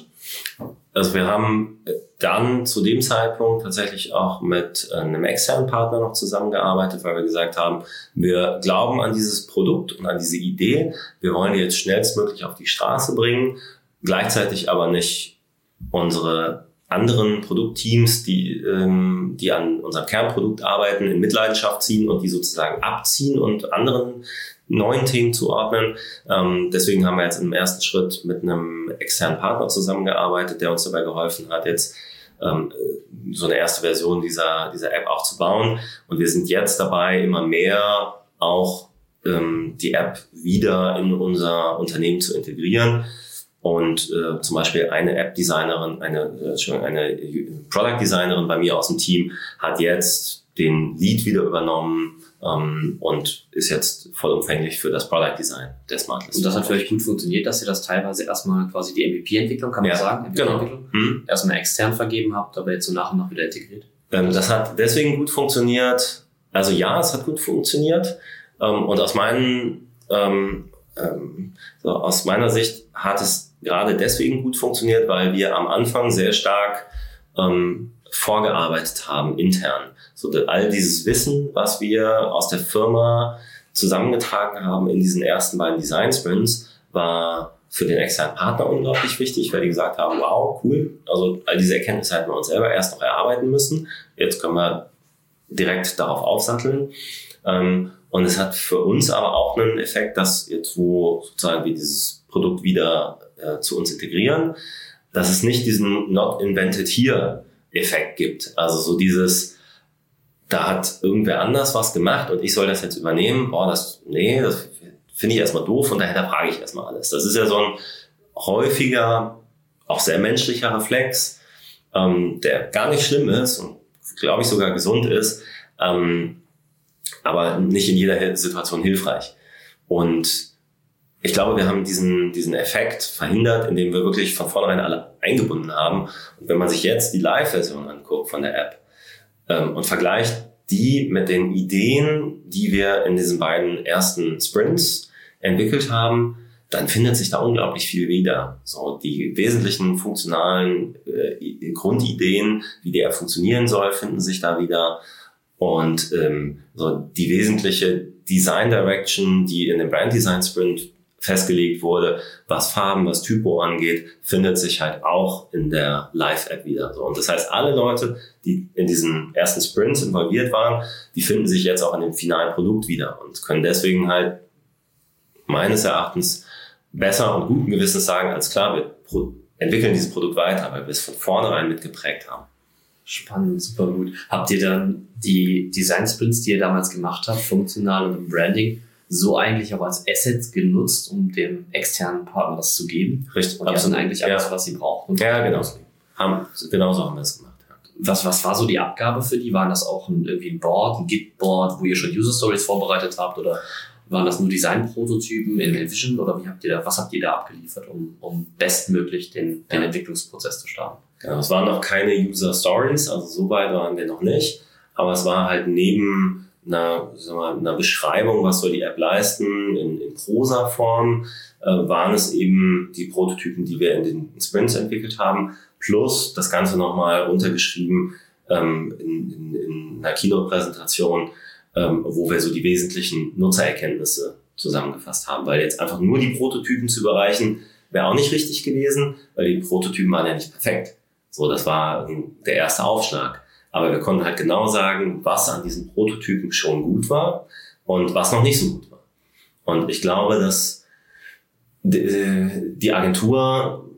E: Also wir haben dann zu dem Zeitpunkt tatsächlich auch mit äh, einem externen Partner noch zusammengearbeitet, weil wir gesagt haben, wir glauben an dieses Produkt und an diese Idee. Wir wollen die jetzt schnellstmöglich auf die Straße bringen, gleichzeitig aber nicht unsere anderen Produktteams, die, ähm, die an unserem Kernprodukt arbeiten, in Mitleidenschaft ziehen und die sozusagen abziehen und anderen neuen Themen zuordnen. Ähm, deswegen haben wir jetzt im ersten Schritt mit einem externen Partner zusammengearbeitet, der uns dabei geholfen hat, jetzt ähm, so eine erste Version dieser, dieser App auch zu bauen. Und wir sind jetzt dabei, immer mehr auch ähm, die App wieder in unser Unternehmen zu integrieren. Und äh, zum Beispiel eine App-Designerin, eine, äh, Entschuldigung, eine Product-Designerin bei mir aus dem Team hat jetzt den Lead wieder übernommen ähm, und ist jetzt vollumfänglich für das Product Design der Smart List.
D: Und das hat für euch gut funktioniert, dass ihr das teilweise erstmal quasi die MVP-Entwicklung, kann man
E: Ja,
D: sagen,
E: genau.
D: MVP-Entwicklung,
E: Hm?
D: erstmal extern vergeben habt, aber jetzt so nach und nach wieder integriert.
E: Ähm, das hat deswegen gut funktioniert. Also ja, es hat gut funktioniert. Ähm, und aus meinen, ähm, ähm, so aus meiner Sicht hat es gerade deswegen gut funktioniert, weil wir am Anfang sehr stark ähm, vorgearbeitet haben intern. So all dieses Wissen, was wir aus der Firma zusammengetragen haben in diesen ersten beiden Design Sprints, war für den externen Partner unglaublich wichtig, weil die gesagt haben, wow, cool. Also all diese Erkenntnisse hätten wir uns selber erst noch erarbeiten müssen. Jetzt können wir direkt darauf aufsatteln. Ähm, und es hat für uns aber auch einen Effekt, dass jetzt, wo sozusagen wir dieses Produkt wieder äh, zu uns integrieren, dass es nicht diesen Not Invented Here Effekt gibt. Also so dieses, da hat irgendwer anders was gemacht und ich soll das jetzt übernehmen. Boah, das, nee, das finde ich erstmal doof und daher frage ich erstmal alles. Das ist ja so ein häufiger, auch sehr menschlicher Reflex, ähm, der gar nicht schlimm ist und glaube ich sogar gesund ist, ähm, aber nicht in jeder Situation hilfreich. Und ich glaube, wir haben diesen, diesen Effekt verhindert, indem wir wirklich von vornherein alle eingebunden haben. Und wenn man sich jetzt die Live-Version anguckt von der App ähm, und vergleicht die mit den Ideen, die wir in diesen beiden ersten Sprints entwickelt haben, dann findet sich da unglaublich viel wieder. So die wesentlichen funktionalen äh, Grundideen, wie der funktionieren soll, finden sich da wieder. Und ähm, so die wesentliche Design Direction, die in dem Brand Design Sprint festgelegt wurde, was Farben, was Typo angeht, findet sich halt auch in der Live-App wieder. So, und das heißt, alle Leute, die in diesen ersten Sprints involviert waren, die finden sich jetzt auch in dem finalen Produkt wieder und können deswegen halt meines Erachtens besser und guten Gewissens sagen, als klar, wir entwickeln dieses Produkt weiter, weil wir es von vornherein mitgeprägt haben.
D: Spannend, super gut. Habt ihr dann die Design Sprints, die ihr damals gemacht habt, funktional und im Branding, so eigentlich auch als Assets genutzt, um dem externen Partner das zu geben?
E: Richtig.
D: Und die hatten eigentlich alles, ja. was sie brauchen.
E: Ja, genau. Haben, genauso haben wir es gemacht.
D: Was, was war so die Abgabe für die? Waren das auch ein, irgendwie ein Board, ein Git-Board, wo ihr schon User Stories vorbereitet habt? Oder waren das nur Design-Prototypen in Vision? Oder wie habt ihr da, was habt ihr da abgeliefert, um, um bestmöglich den, den Entwicklungsprozess zu starten?
E: Genau, es waren noch keine User Stories, also so weit waren wir noch nicht. Aber es war halt neben einer, wir, einer Beschreibung, was soll die App leisten, in, in Prosa-Form, äh, waren es eben die Prototypen, die wir in den Sprints entwickelt haben, plus das Ganze nochmal runtergeschrieben ähm, in, in, in einer Keynote-Präsentation, ähm, wo wir so die wesentlichen Nutzererkenntnisse zusammengefasst haben. Weil jetzt einfach nur die Prototypen zu überreichen, wäre auch nicht richtig gewesen, weil die Prototypen waren ja nicht perfekt. So, das war der erste Aufschlag. Aber wir konnten halt genau sagen, was an diesen Prototypen schon gut war und was noch nicht so gut war. Und ich glaube, dass die Agentur,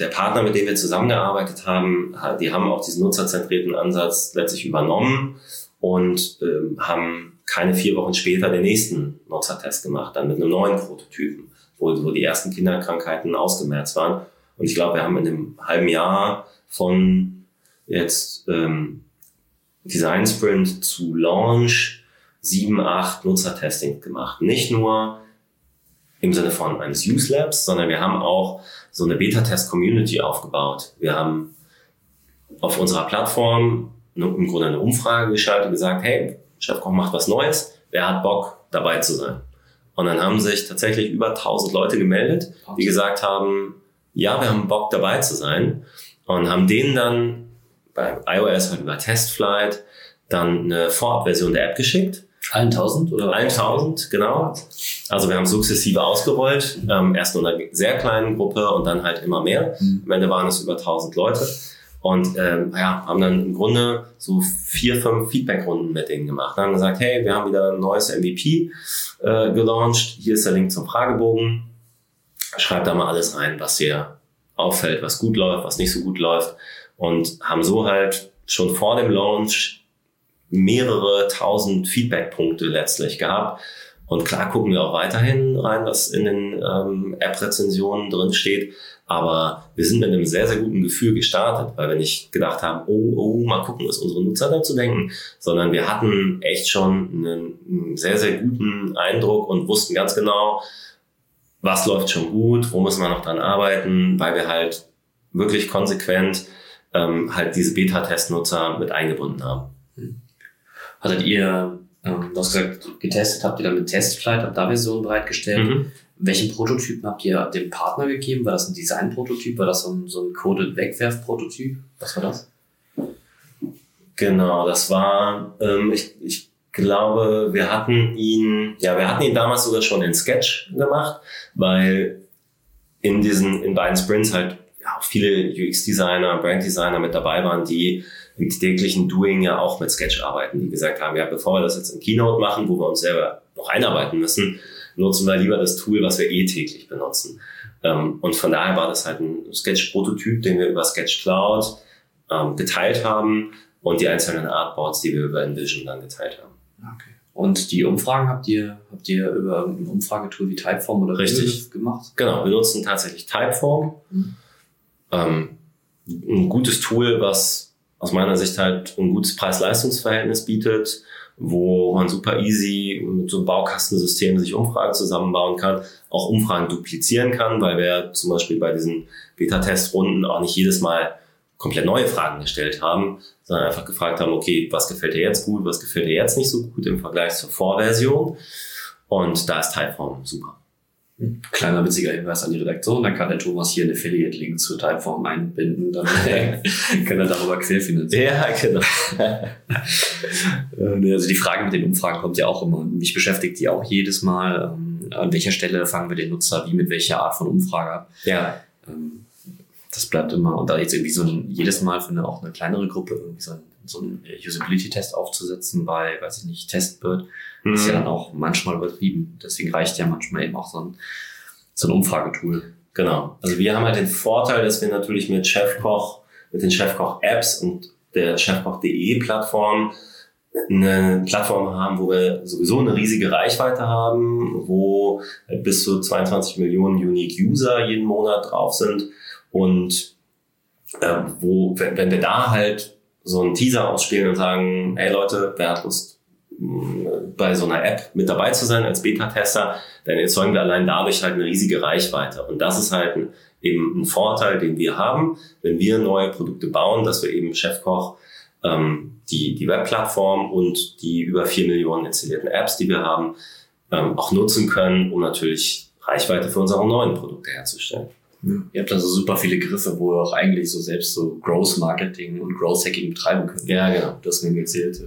E: der Partner, mit dem wir zusammengearbeitet haben, die haben auch diesen nutzerzentrierten Ansatz letztlich übernommen und ähm, haben keine vier Wochen später den nächsten Nutzertest gemacht, dann mit einem neuen Prototypen, wo, wo die ersten Kinderkrankheiten ausgemerzt waren. Und ich glaube, wir haben in einem halben Jahr von jetzt ähm, Design Sprint zu Launch sieben, acht Nutzertesting gemacht. Nicht nur im Sinne von eines Use Labs, sondern wir haben auch so eine Beta-Test-Community aufgebaut. Wir haben auf unserer Plattform im Grunde eine Umfrage geschaltet und gesagt, hey, Chefkoch macht was Neues, wer hat Bock dabei zu sein? Und dann haben sich tatsächlich über 1000 Leute gemeldet, die gesagt haben, ja, wir haben Bock dabei zu sein und haben denen dann bei iOS halt über Testflight dann eine Vorabversion der App geschickt.
D: Allen 1000 oder?
E: Allen 1000, genau. Also wir haben sukzessive ausgerollt, ähm, erst nur in einer sehr kleinen Gruppe und dann halt immer mehr. Mhm. Am Ende waren es über 1000 Leute. Und ähm, ja, haben dann im Grunde so vier, fünf Feedback-Runden mit denen gemacht. Dann haben gesagt, hey, wir haben wieder ein neues MVP äh, gelauncht. Hier ist der Link zum Fragebogen. Schreibt da mal alles rein, was dir auffällt, was gut läuft, was nicht so gut läuft und haben so halt schon vor dem Launch mehrere tausend Feedback-Punkte letztlich gehabt. Und klar gucken wir auch weiterhin rein, was in den ähm, App-Rezensionen drin steht. Aber wir sind mit einem sehr, sehr guten Gefühl gestartet, weil wir nicht gedacht haben, oh, oh, mal gucken, was unsere Nutzer dazu denken, sondern wir hatten echt schon einen, einen sehr, sehr guten Eindruck und wussten ganz genau, was läuft schon gut, wo müssen wir noch dran arbeiten, weil wir halt wirklich konsequent ähm, halt diese Beta-Testnutzer mit eingebunden haben. Hm.
D: Hattet ihr, ähm, du hast gesagt, getestet, habt ihr dann mit Testflight, habt da Versionen bereitgestellt. Mhm. Welchen Prototypen habt ihr dem Partner gegeben? War das ein Design-Prototyp? War das so ein, so ein Coded-Wegwerf-Prototyp? Was war das?
E: Genau, das war, ähm, ich, ich glaube, wir hatten ihn, ja, wir hatten ihn damals sogar schon in Sketch gemacht, weil in diesen, in beiden Sprints halt auch viele UX-Designer, Brand-Designer mit dabei waren, die im täglichen Doing ja auch mit Sketch arbeiten, die gesagt haben, ja, bevor wir das jetzt im Keynote machen, wo wir uns selber noch einarbeiten müssen, nutzen wir lieber das Tool, was wir eh täglich benutzen. Ähm, und von daher war das halt ein Sketch-Prototyp, den wir über Sketch Cloud ähm, geteilt haben und die einzelnen Artboards, die wir über InVision dann geteilt haben.
D: Okay. Und die Umfragen habt ihr, habt ihr über ein Umfragetool wie Typeform oder
E: Richtig gemacht? Genau, wir nutzen tatsächlich Typeform. Mhm. Ähm, ein gutes Tool, was aus meiner Sicht halt ein gutes Preis-Leistungs-Verhältnis bietet, wo man super easy mit so einem Baukastensystem sich Umfragen zusammenbauen kann, auch Umfragen duplizieren kann, weil wir zum Beispiel bei diesen Beta-Test-Runden auch nicht jedes Mal komplett neue Fragen gestellt haben, sondern einfach gefragt haben, okay, was gefällt dir jetzt gut, was gefällt dir jetzt nicht so gut im Vergleich zur Vorversion? Und da ist Typeform super.
D: Kleiner witziger Hinweis an die Redaktion, dann kann der Thomas hier einen Affiliate-Link zur Typeform einbinden, dann kann er darüber querfinanzieren.
E: Ja, genau.
D: Also die Frage mit den Umfragen kommt ja auch immer. Mich beschäftigt die auch jedes Mal. Ähm, an welcher Stelle fangen wir den Nutzer wie mit welcher Art von Umfrage ab?
E: Ja.
D: Ähm, das bleibt immer, und da jetzt irgendwie so ein, jedes Mal für eine, auch eine kleinere Gruppe irgendwie so ein, so ein Usability-Test aufzusetzen bei, weiß ich nicht, Testbird, mhm. ist ja dann auch manchmal übertrieben. Deswegen reicht ja manchmal eben auch so ein, so ein Umfragetool.
E: Genau. Also wir haben halt den Vorteil, dass wir natürlich mit Chefkoch, mit den Chefkoch-Apps und der Chefkoch.de Plattform eine Plattform haben, wo wir sowieso eine riesige Reichweite haben, wo bis zu 22 Millionen Unique User jeden Monat drauf sind und äh, wo, wenn, wenn wir da halt so einen Teaser ausspielen und sagen, hey Leute, wer hat Lust, bei so einer App mit dabei zu sein als Beta-Tester, dann erzeugen wir allein dadurch halt eine riesige Reichweite. Und das ist halt ein, eben ein Vorteil, den wir haben, wenn wir neue Produkte bauen, dass wir eben Chefkoch ähm, die, die Webplattform und die über vier Millionen installierten Apps, die wir haben, ähm, auch nutzen können, um natürlich Reichweite für unsere neuen Produkte herzustellen.
D: Ja. Ihr habt also super viele Griffe, wo ihr auch eigentlich so selbst so Growth Marketing und Growth Hacking betreiben könnt.
E: Ja, genau.
D: Du hast mir erzählt, äh,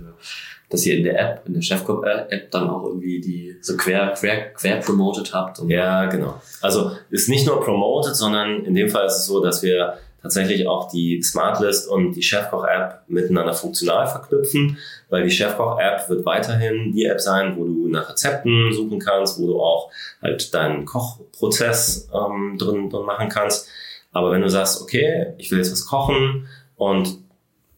D: dass ihr in der App, in der Chefcop-App dann auch irgendwie die so quer, quer, quer promoted habt.
E: ja, genau. Also ist nicht nur promoted, sondern in dem Fall ist es so, dass wir tatsächlich auch die Smartlist und die Chefkoch-App miteinander funktional verknüpfen, weil die Chefkoch-App wird weiterhin die App sein, wo du nach Rezepten suchen kannst, wo du auch halt deinen Kochprozess ähm, drin, drin machen kannst. Aber wenn du sagst, okay, ich will jetzt was kochen und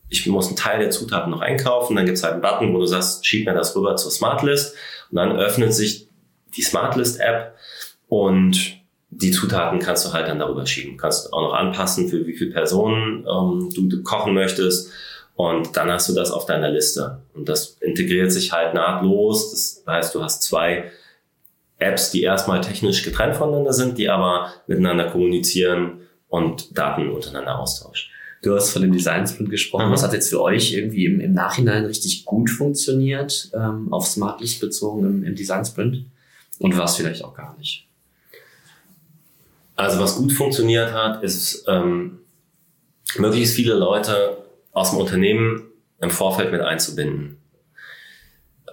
E: ich muss einen Teil der Zutaten noch einkaufen, dann gibt es halt einen Button, wo du sagst, schieb mir das rüber zur Smartlist und dann öffnet sich die Smartlist-App und die Zutaten kannst du halt dann darüber schieben. Kannst auch noch anpassen, für wie viele Personen ähm, du kochen möchtest. Und dann hast du das auf deiner Liste. Und das integriert sich halt nahtlos. Das heißt, du hast zwei Apps, die erstmal technisch getrennt voneinander sind, die aber miteinander kommunizieren und Daten untereinander austauschen.
D: Du hast von dem Design Sprint gesprochen. Mhm. Was hat jetzt für euch irgendwie im, im Nachhinein richtig gut funktioniert, ähm, auf Smartlist bezogen im, im Design Sprint? Und was vielleicht auch gar nicht?
E: Also was gut funktioniert hat, ist ähm, möglichst viele Leute aus dem Unternehmen im Vorfeld mit einzubinden.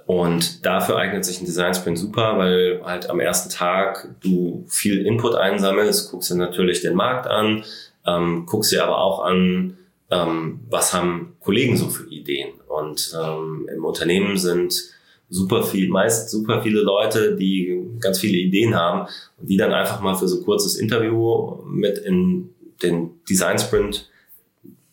E: Und dafür eignet sich ein Design Sprint super, weil halt am ersten Tag du viel Input einsammelst, guckst dir natürlich den Markt an, ähm, guckst dir aber auch an, ähm, was haben Kollegen so für Ideen. Und ähm, im Unternehmen sind super viel, meist super viele Leute, die ganz viele Ideen haben und die dann einfach mal für so ein kurzes Interview mit in den Design Sprint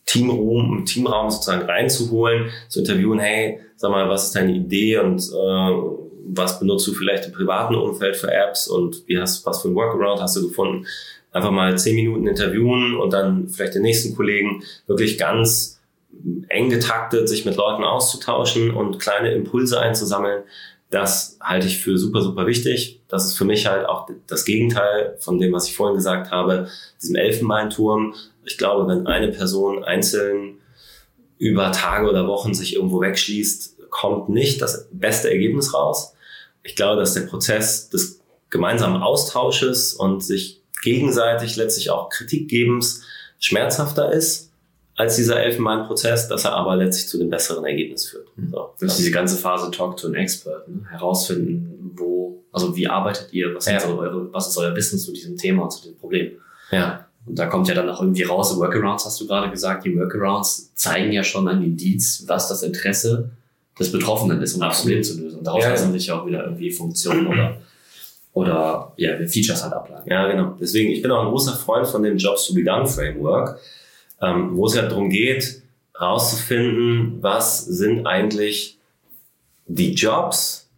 E: Teamraum, Teamraum sozusagen reinzuholen, zu interviewen, hey, sag mal, was ist deine Idee und äh, was benutzt du vielleicht im privaten Umfeld für Apps und wie hast, was für ein Workaround hast du gefunden? Einfach mal zehn Minuten interviewen und dann vielleicht den nächsten Kollegen wirklich ganz eng getaktet, sich mit Leuten auszutauschen und kleine Impulse einzusammeln, das halte ich für super, super wichtig. Das ist für mich halt auch das Gegenteil von dem, was ich vorhin gesagt habe, diesem Elfenbeinturm. Ich glaube, wenn eine Person einzeln über Tage oder Wochen sich irgendwo wegschließt, kommt nicht das beste Ergebnis raus. Ich glaube, dass der Prozess des gemeinsamen Austausches und sich gegenseitig letztlich auch Kritikgebens schmerzhafter ist als dieser Elfenbein-Prozess, dass er aber letztlich zu dem besseren Ergebnis führt.
D: Mhm. So, das ist diese ganze Phase Talk to an Expert, ne? herausfinden, wo, also wie arbeitet ihr, was, ja. so eure, was ist euer Wissen zu diesem Thema, zu dem Problem.
E: Ja.
D: Und da kommt ja dann auch irgendwie raus, Workarounds hast du gerade gesagt, die Workarounds zeigen ja schon ein Indiz, was das Interesse des Betroffenen ist, um das Problem zu lösen. Und daraus ja. lassen sich ja auch wieder irgendwie Funktionen oder oder ja, Features halt ableiten.
E: Ja, genau. Deswegen, ich bin auch ein großer Freund von dem Jobs to be done Framework ähm, wo es ja darum geht, herauszufinden, was sind eigentlich die Jobs,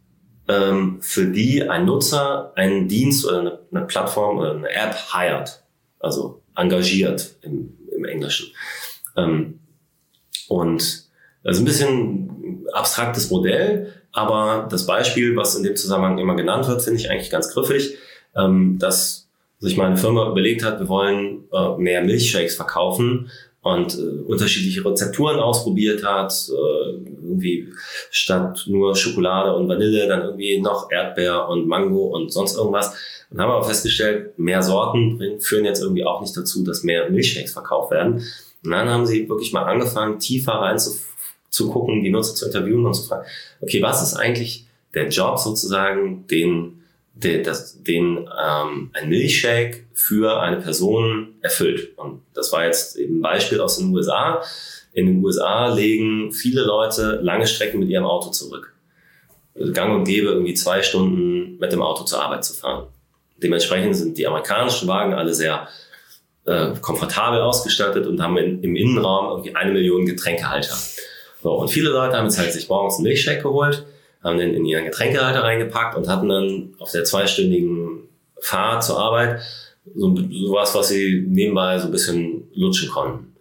E: ähm, für die ein Nutzer einen Dienst oder eine, eine, Plattform oder eine App hired, also engagiert im, im Englischen. Ähm, und das ist ein bisschen abstraktes Modell, aber das Beispiel, was in dem Zusammenhang immer genannt wird, finde ich eigentlich ganz griffig, ähm, dass sich meine Firma überlegt hat, wir wollen äh, mehr Milchshakes verkaufen und äh, unterschiedliche Rezepturen ausprobiert hat, äh, irgendwie statt nur Schokolade und Vanille dann irgendwie noch Erdbeer und Mango und sonst irgendwas. Und haben aber festgestellt, mehr Sorten führen jetzt irgendwie auch nicht dazu, dass mehr Milchshakes verkauft werden. Und dann haben sie wirklich mal angefangen, tiefer rein zu, zu gucken, die Nutzer zu interviewen und zu fragen, okay, was ist eigentlich der Job sozusagen, den de, das, den ähm, ein Milchshake für eine Person erfüllt. Und das war jetzt eben ein Beispiel aus den USA. In den USA legen viele Leute lange Strecken mit ihrem Auto zurück. Also gang und gäbe irgendwie zwei Stunden mit dem Auto zur Arbeit zu fahren. Dementsprechend sind die amerikanischen Wagen alle sehr äh, komfortabel ausgestattet und haben in, im Innenraum irgendwie eine Million Getränkehalter. So, und viele Leute haben jetzt halt sich morgens einen Milchshake geholt haben den in ihren Getränkehalter reingepackt und hatten dann auf der zweistündigen Fahrt zur Arbeit so, sowas, was sie nebenbei so ein bisschen lutschen konnten.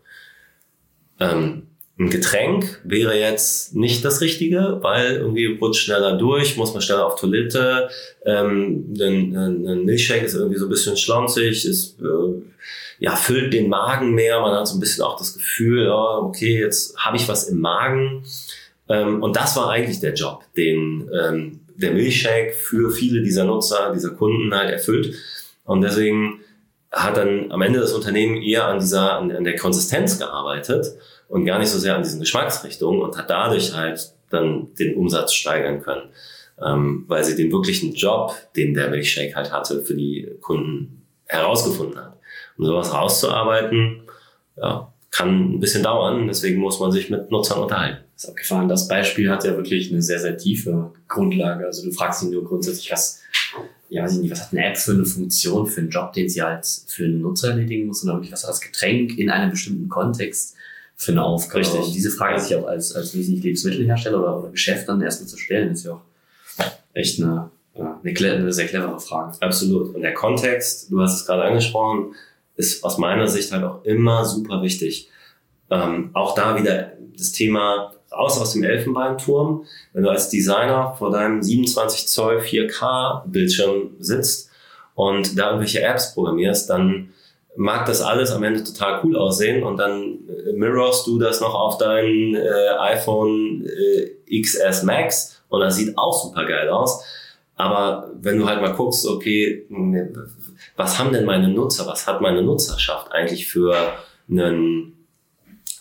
E: Ähm, ein Getränk wäre jetzt nicht das Richtige, weil irgendwie rutscht schneller durch, muss man schneller auf Toilette. Ähm, ein, ein Milchshake ist irgendwie so ein bisschen schlonzig, ist, äh, ja, füllt den Magen mehr. Man hat so ein bisschen auch das Gefühl, oh, okay, jetzt habe ich was im Magen. Ähm, und das war eigentlich der Job, den ähm, der Milchshake für viele dieser Nutzer, dieser Kunden halt erfüllt. Und deswegen hat dann am Ende das Unternehmen eher an dieser, an, an der Konsistenz gearbeitet und gar nicht so sehr an diesen Geschmacksrichtungen und hat dadurch halt dann den Umsatz steigern können, ähm, weil sie den wirklichen Job, den der Milchshake halt hatte, für die Kunden herausgefunden hat. Um sowas rauszuarbeiten, ja, kann ein bisschen dauern, deswegen muss man sich mit Nutzern unterhalten.
D: Das ist abgefahren. Das Beispiel hat ja wirklich eine sehr, sehr tiefe Grundlage. Also du fragst ihn nur grundsätzlich, was, ja, weiß ich nicht, was hat eine App für eine Funktion, für einen Job, den sie halt für einen Nutzer erledigen muss, sondern wirklich, was hat das Getränk in einem bestimmten Kontext für eine Aufgabe. Richtig. Und diese Frage sich auch als, als wie nicht Lebensmittelhersteller oder, oder Geschäft dann erstmal zu stellen, ist ja auch echt eine, eine, eine sehr clevere Frage.
E: Absolut. Und der Kontext, du hast es gerade angesprochen, ist aus meiner Sicht halt auch immer super wichtig. Ähm, auch da wieder das Thema raus aus dem Elfenbeinturm. Wenn du als Designer vor deinem 27 Zoll 4K Bildschirm sitzt und da irgendwelche Apps programmierst, dann mag das alles am Ende total cool aussehen und dann äh, mirrorst du das noch auf dein äh, iPhone äh, XS Max und das sieht auch super geil aus. Aber wenn du halt mal guckst, okay, was haben denn meine Nutzer, was hat meine Nutzerschaft eigentlich für einen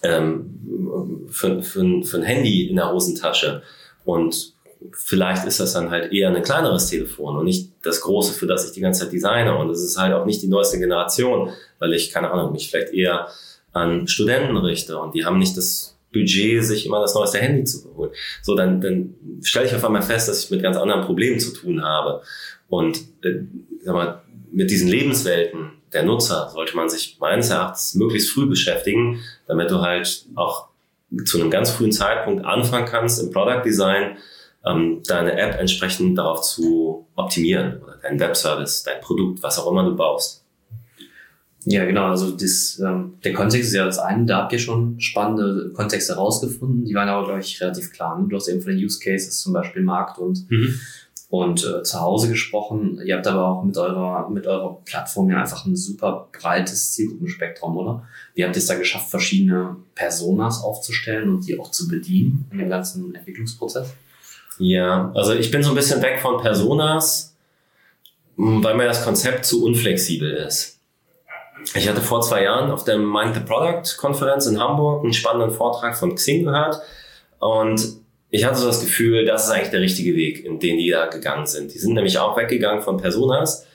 E: ähm, für, für, für ein Handy in der Hosentasche und vielleicht ist das dann halt eher ein kleineres Telefon und nicht das große, für das ich die ganze Zeit designe. Und es ist halt auch nicht die neueste Generation, weil ich, keine Ahnung, mich vielleicht eher an Studenten richte und die haben nicht das Budget, sich immer das neueste Handy zu holen. So, dann, dann stelle ich auf einmal fest, dass ich mit ganz anderen Problemen zu tun habe. Und äh, sag mal, mit diesen Lebenswelten der Nutzer sollte man sich meines Erachtens möglichst früh beschäftigen, damit du halt auch zu einem ganz frühen Zeitpunkt anfangen kannst im Product Design, ähm, deine App entsprechend darauf zu optimieren oder dein Webservice, dein Produkt, was auch immer du baust.
D: Ja, genau. Also das, ähm, der Kontext ist ja das eine. Da habt ihr schon spannende Kontexte herausgefunden. Die waren aber, glaube ich, relativ klar. Ne? Du hast eben von den Use Cases zum Beispiel Markt und mhm und äh, zu Hause gesprochen. Ihr habt aber auch mit eurer, mit eurer Plattform ja einfach ein super breites Zielgruppenspektrum, oder? Wie habt ihr es da geschafft, verschiedene Personas aufzustellen und die auch zu bedienen in dem ganzen Entwicklungsprozess?
E: Ja, also ich bin so ein bisschen weg von Personas, weil mir das Konzept zu unflexibel ist. Ich hatte vor zwei Jahren auf der Mind the Product Konferenz in Hamburg einen spannenden Vortrag von Xing gehört und ich hatte so das Gefühl, das ist eigentlich der richtige Weg, in den die da gegangen sind. Die sind nämlich auch weggegangen von Personas,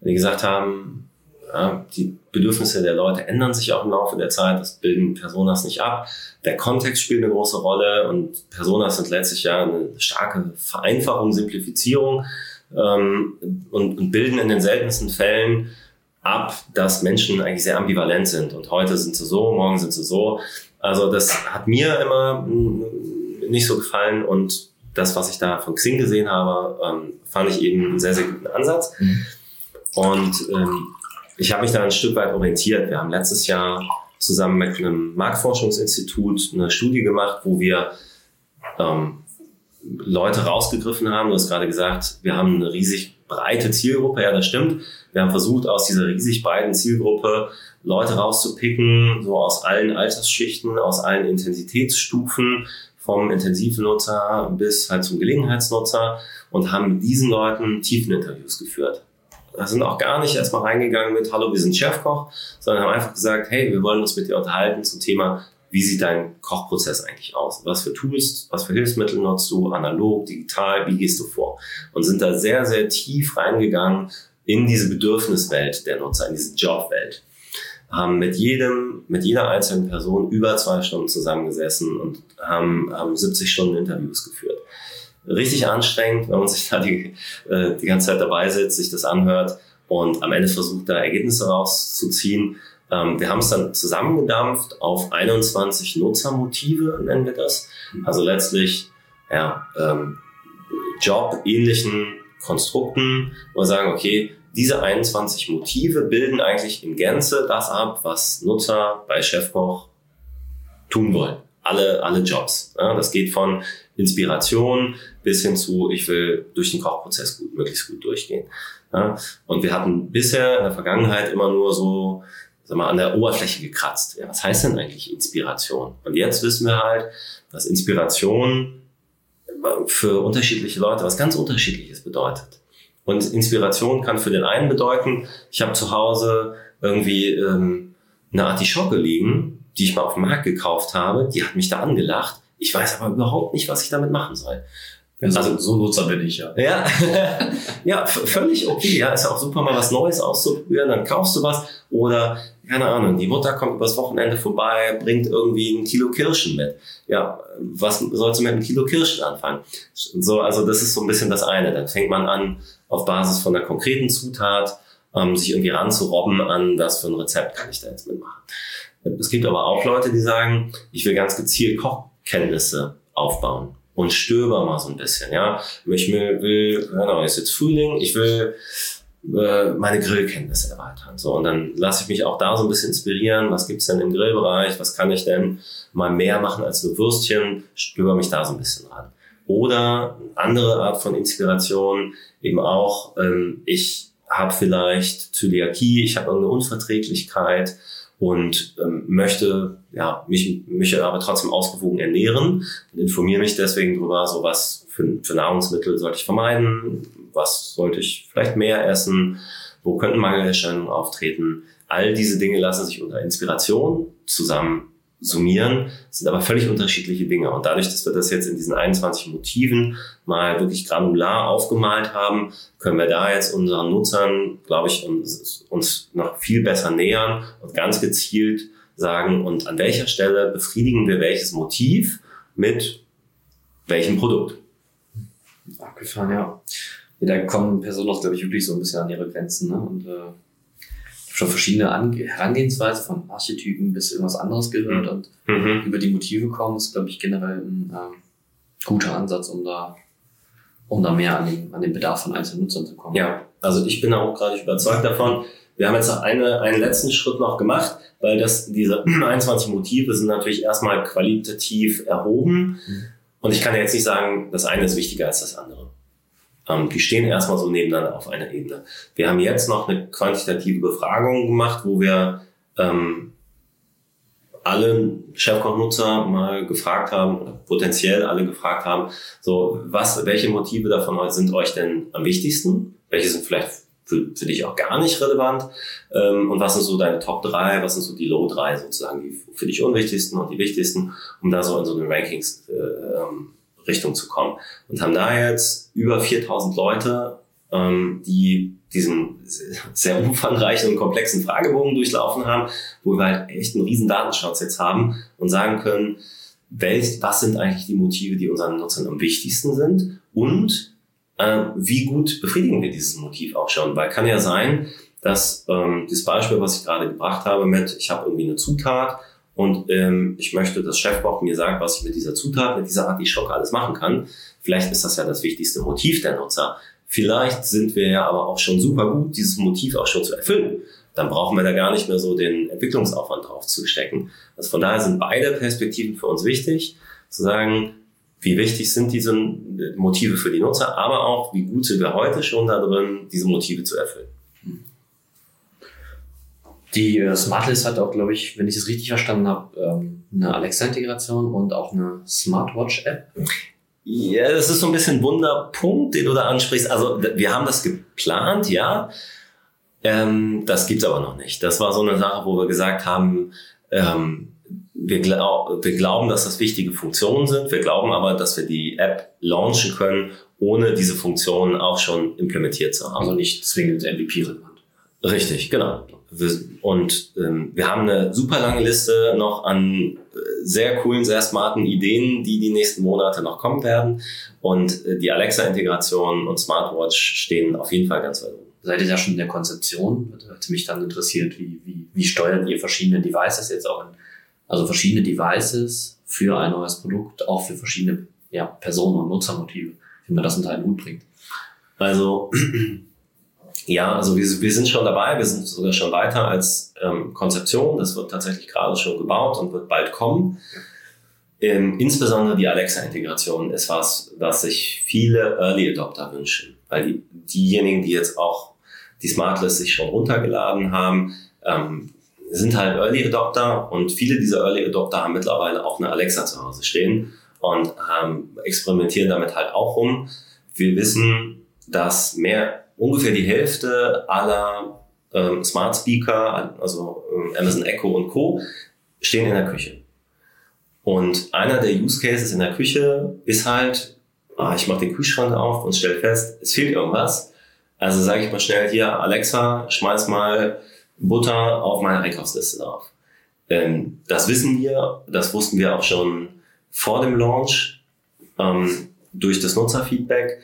E: die gesagt haben, ja, die Bedürfnisse der Leute ändern sich auch im Laufe der Zeit, das bilden Personas nicht ab. Der Kontext spielt eine große Rolle und Personas sind letztlich ja eine starke Vereinfachung, Simplifizierung ähm, und, und bilden in den seltensten Fällen ab, dass Menschen eigentlich sehr ambivalent sind. Und heute sind sie so, morgen sind sie so. Also das hat mir immer nicht so gefallen und das, was ich da von Xing gesehen habe, ähm, fand ich eben einen sehr, sehr guten Ansatz. Mhm. Und ähm, ich habe mich da ein Stück weit orientiert. Wir haben letztes Jahr zusammen mit einem Marktforschungsinstitut eine Studie gemacht, wo wir ähm, Leute rausgegriffen haben. Du hast gerade gesagt, wir haben eine riesig breite Zielgruppe. Ja, das stimmt. Wir haben versucht, aus dieser riesig breiten Zielgruppe Leute rauszupicken, so aus allen Altersschichten, aus allen Intensitätsstufen, vom Intensivnutzer bis halt zum Gelegenheitsnutzer und haben mit diesen Leuten Tiefeninterviews geführt. Da sind auch gar nicht erstmal reingegangen mit, hallo, wir sind Chefkoch, sondern haben einfach gesagt, hey, wir wollen uns mit dir unterhalten zum Thema, wie sieht dein Kochprozess eigentlich aus? Was für Tools, was für Hilfsmittel nutzt du, analog, digital, wie gehst du vor? Und sind da sehr, sehr tief reingegangen in diese Bedürfniswelt der Nutzer, in diese Jobwelt. Haben mit jedem, mit jeder einzelnen Person über zwei Stunden zusammengesessen und haben, haben 70 Stunden Interviews geführt. Richtig anstrengend, wenn man sich da die, äh, die ganze Zeit dabei sitzt, sich das anhört und am Ende versucht, da Ergebnisse rauszuziehen. Ähm, wir haben es dann zusammengedampft auf 21 Nutzermotive, nennen wir das. Also letztlich ja, ähm, Job-ähnlichen Konstrukten, wo wir sagen, okay, diese 21 Motive bilden eigentlich in Gänze das ab, was Nutzer bei Chefkoch tun wollen. Alle, alle Jobs. Ja, das geht von Inspiration bis hin zu, ich will durch den Kochprozess gut, möglichst gut durchgehen. Ja, und wir hatten bisher in der Vergangenheit immer nur so sag mal, an der Oberfläche gekratzt. Ja, was heißt denn eigentlich Inspiration? Und jetzt wissen wir halt, dass Inspiration für unterschiedliche Leute was ganz Unterschiedliches bedeutet. Und Inspiration kann für den einen bedeuten, ich habe zu Hause irgendwie ähm, eine Artischocke liegen, die ich mal auf dem Markt gekauft habe, die hat mich da angelacht. Ich weiß aber überhaupt nicht, was ich damit machen soll.
D: Also, so Nutzer bin ich ja.
E: Ja, ja völlig okay. Ja, ist ja auch super, mal was Neues auszuprobieren. Dann kaufst du was oder keine Ahnung, die Mutter kommt übers Wochenende vorbei, bringt irgendwie ein Kilo Kirschen mit. Ja, was sollst du mit einem Kilo Kirschen anfangen? So, also das ist so ein bisschen das eine. Dann fängt man an, auf Basis von einer konkreten Zutat ähm, sich irgendwie ranzurobben an, was für ein Rezept kann ich da jetzt mitmachen. Es gibt aber auch Leute, die sagen, ich will ganz gezielt Kochkenntnisse aufbauen und stöber mal so ein bisschen, ja. Ich will, will genau, ist jetzt Frühling, ich will äh, meine Grillkenntnisse erweitern. So, und dann lasse ich mich auch da so ein bisschen inspirieren. Was gibt's denn im Grillbereich? Was kann ich denn mal mehr machen als nur Würstchen? Stöber mich da so ein bisschen ran. Oder andere Art von Inspiration, eben auch, ähm, ich habe vielleicht Zöliakie, ich habe irgendeine Unverträglichkeit und ähm, möchte ja mich mich aber trotzdem ausgewogen ernähren und informiere mich deswegen darüber, so was für, für Nahrungsmittel sollte ich vermeiden, was sollte ich vielleicht mehr essen, wo könnten Mangelerscheinungen auftreten. All diese Dinge lassen sich unter Inspiration zusammen summieren, sind aber völlig unterschiedliche Dinge. Und dadurch, dass wir das jetzt in diesen 21 Motiven mal wirklich granular aufgemalt haben, können wir da jetzt unseren Nutzern, glaube ich, uns, uns noch viel besser nähern und ganz gezielt sagen, und an welcher Stelle befriedigen wir welches Motiv mit welchem Produkt.
D: Abgefahren, ja. ja da kommen Personen auch, glaube ich, wirklich so ein bisschen an ihre Grenzen. Ne? Und äh, schon verschiedene An Herangehensweise von Archetypen bis irgendwas anderes gehört mhm. und mhm. über die Motive kommen, ist, glaube ich, generell ein ähm, guter Ansatz, um da, um da mehr an den, an den Bedarf von einzelnen Nutzern zu kommen.
E: Ja, also ich bin auch gerade überzeugt davon. Wir haben jetzt eine, einen letzten Schritt noch gemacht, weil das, diese 21 Motive sind natürlich erstmal qualitativ erhoben. Mhm. Und ich kann ja jetzt nicht sagen, das eine ist wichtiger als das andere. Ähm, die stehen erstmal so nebeneinander auf einer Ebene. Wir haben jetzt noch eine quantitative Befragung gemacht, wo wir ähm, alle Chefkoch-Nutzer mal gefragt haben, potenziell alle gefragt haben, so, was, welche Motive davon sind euch denn am wichtigsten? Welche sind vielleicht für, für dich auch gar nicht relevant? Ähm, und was sind so deine Top 3, was sind so die Low 3 sozusagen, die für dich unwichtigsten und die wichtigsten, um da so in so eine Rankings äh, ähm, Richtung zu kommen. Und haben da jetzt über 4000 Leute, ähm, die diesen sehr umfangreichen und komplexen Fragebogen durchlaufen haben, wo wir halt echt einen riesen Datenschatz jetzt haben und sagen können, welch, was sind eigentlich die Motive, die unseren Nutzern am wichtigsten sind und äh, wie gut befriedigen wir dieses Motiv auch schon. Weil kann ja sein, dass ähm, das Beispiel, was ich gerade gebracht habe mit, ich habe irgendwie eine Zutat und ähm, ich möchte, dass Chefkoch mir sagt, was ich mit dieser Zutat, mit dieser Artischocke alles machen kann. Vielleicht ist das ja das wichtigste Motiv der Nutzer. Vielleicht sind wir ja aber auch schon super gut, dieses Motiv auch schon zu erfüllen. Dann brauchen wir da gar nicht mehr so den Entwicklungsaufwand drauf zu stecken. Also von daher sind beide Perspektiven für uns wichtig, zu sagen, wie wichtig sind diese Motive für die Nutzer, aber auch, wie gut sind wir heute schon da drin, diese Motive zu erfüllen.
D: Die äh, Smartlist hat auch, glaube ich, wenn ich es richtig verstanden habe, ähm, eine Alexa-Integration und auch eine Smartwatch-App.
E: Ja, das ist so ein bisschen ein Wunderpunkt, den du da ansprichst. Also wir haben das geplant, ja. Ähm, das gibt's aber noch nicht. Das war so eine Sache, wo wir gesagt haben, ähm, wir, glaub, wir glauben, dass das wichtige Funktionen sind. Wir glauben aber, dass wir die App launchen können, ohne diese Funktionen auch schon implementiert zu haben.
D: Also nicht zwingend MVP-relevant.
E: Richtig, genau. Und ähm, wir haben eine super lange Liste noch an äh, sehr coolen, sehr smarten Ideen, die die nächsten Monate noch kommen werden. Und äh, die Alexa-Integration und Smartwatch stehen auf jeden Fall ganz weit oben.
D: Seid ihr da schon in der Konzeption? Hätte mich dann interessiert, wie, wie, wie steuert ihr verschiedene Devices jetzt auch in, also verschiedene Devices für ein neues Produkt, auch für verschiedene ja, Personen und Nutzermotive, wie man das unter einen Hut bringt?
E: Also ja, also wir, wir sind schon dabei, wir sind sogar schon weiter als ähm, Konzeption. Das wird tatsächlich gerade schon gebaut und wird bald kommen. Ähm, insbesondere die Alexa-Integration ist was, was sich viele Early Adopter wünschen. Weil die, diejenigen, die jetzt auch die Smartlist sich schon runtergeladen haben, ähm, sind halt Early Adopter und viele dieser Early Adopter haben mittlerweile auch eine Alexa zu Hause stehen und ähm, experimentieren damit halt auch rum. Wir wissen, dass mehr ungefähr die Hälfte aller ähm, Smart Speaker, also ähm, Amazon Echo und Co., stehen in der Küche. Und einer der Use Cases in der Küche ist halt, ah, ich mache den Kühlschrank auf und stelle fest, es fehlt irgendwas. Also sage ich mal schnell hier, Alexa, schmeiß mal Butter auf meine Einkaufsliste drauf. Ähm, das wissen wir, das wussten wir auch schon vor dem Launch ähm, durch das Nutzerfeedback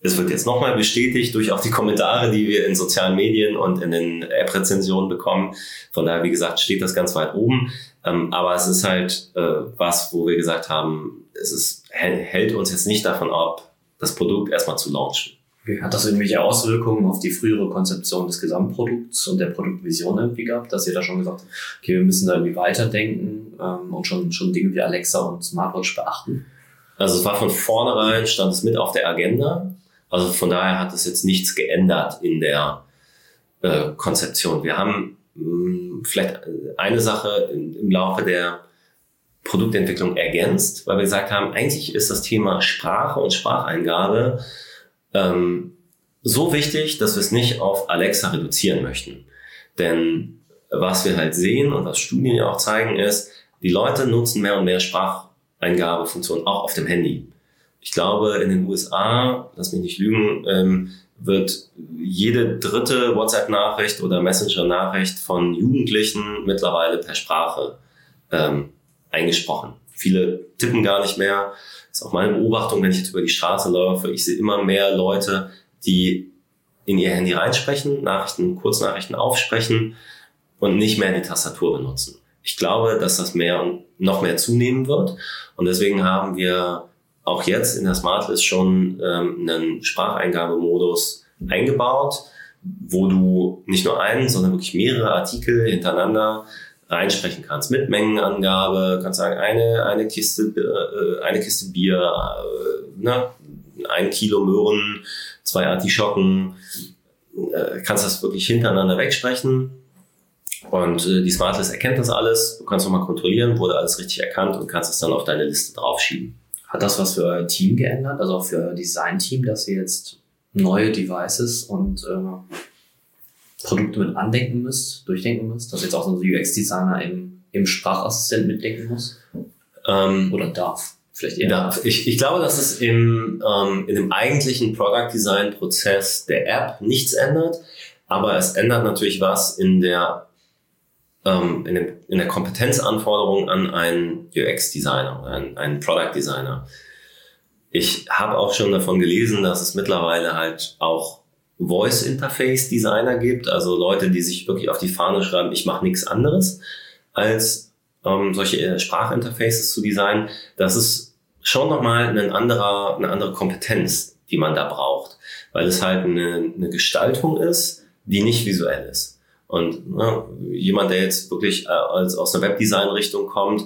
E: es wird jetzt nochmal bestätigt durch auch die Kommentare, die wir in sozialen Medien und in den App-Rezensionen bekommen. Von daher, wie gesagt, steht das ganz weit oben. Ähm, aber es ist halt äh, was, wo wir gesagt haben, es ist, hält uns jetzt nicht davon ab, das Produkt erstmal zu launchen.
D: Hat das irgendwelche Auswirkungen auf die frühere Konzeption des Gesamtprodukts und der Produktvision irgendwie gehabt, dass ihr da schon gesagt habt, okay, wir müssen da irgendwie weiterdenken ähm, und schon, schon Dinge wie Alexa und Smartwatch beachten?
E: Also es war von vornherein, stand es mit auf der Agenda. Also von daher hat es jetzt nichts geändert in der äh, Konzeption. Wir haben mh, hm, vielleicht eine Sache im, im Laufe der Produktentwicklung ergänzt, weil wir gesagt haben, eigentlich ist das Thema Sprache und Spracheingabe ähm, so wichtig, dass wir es nicht auf Alexa reduzieren möchten. Denn was wir halt sehen und was Studien ja auch zeigen, ist, die Leute nutzen mehr und mehr Spracheingabefunktionen auch auf dem Handy. Ich glaube, in den USA, lass mich nicht lügen, ähm, wird jede dritte WhatsApp-Nachricht oder Messenger-Nachricht von Jugendlichen mittlerweile per Sprache ähm, eingesprochen. Viele tippen gar nicht mehr. Das ist auch meine Beobachtung, wenn ich jetzt über die Straße laufe. Ich sehe immer mehr Leute, die in ihr Handy reinsprechen, Nachrichten, Kurznachrichten aufsprechen und nicht mehr die Tastatur benutzen. Ich glaube, dass das mehr und noch mehr zunehmen wird. Und deswegen haben wir auch jetzt in der Smartlist schon ähm, einen Spracheingabemodus eingebaut, wo du nicht nur einen, sondern wirklich mehrere Artikel hintereinander reinsprechen kannst mit Mengenangabe, kannst sagen eine eine Kiste äh, eine Kiste Bier, äh, ne, ein Kilo Möhren, zwei Artischocken, äh, kannst das wirklich hintereinander wegsprechen und äh, die Smartlist erkennt das alles. Du kannst nochmal kontrollieren, wurde alles richtig erkannt und kannst es dann auf deine Liste draufschieben.
D: Hat das was für euer Team geändert, also auch für euer Design-Team, dass ihr jetzt neue Devices und äh, Produkte mit andenken müsst, durchdenken müsst, dass jetzt auch so ein UX-Designer im, im Sprachassistent mitdenken muss? Ähm, Oder darf?
E: Vielleicht eher. Darf. Ich, ich glaube, dass es im, ähm, in dem eigentlichen Product Design Prozess der App nichts ändert, aber es ändert natürlich was in der ähm, in, dem, in der Kompetenzanforderung an einen UX-Designer, einen, einen Product-Designer. Ich habe auch schon davon gelesen, dass es mittlerweile halt auch Voice-Interface-Designer gibt, also Leute, die sich wirklich auf die Fahne schreiben, ich mache nichts anderes, als ähm, solche Sprachinterfaces zu designen. Das ist schon nochmal ein anderer, eine andere Kompetenz, die man da braucht, weil es halt eine, eine Gestaltung ist, die nicht visuell ist. Und ne, jemand, der jetzt wirklich äh, als aus einer Webdesign-Richtung kommt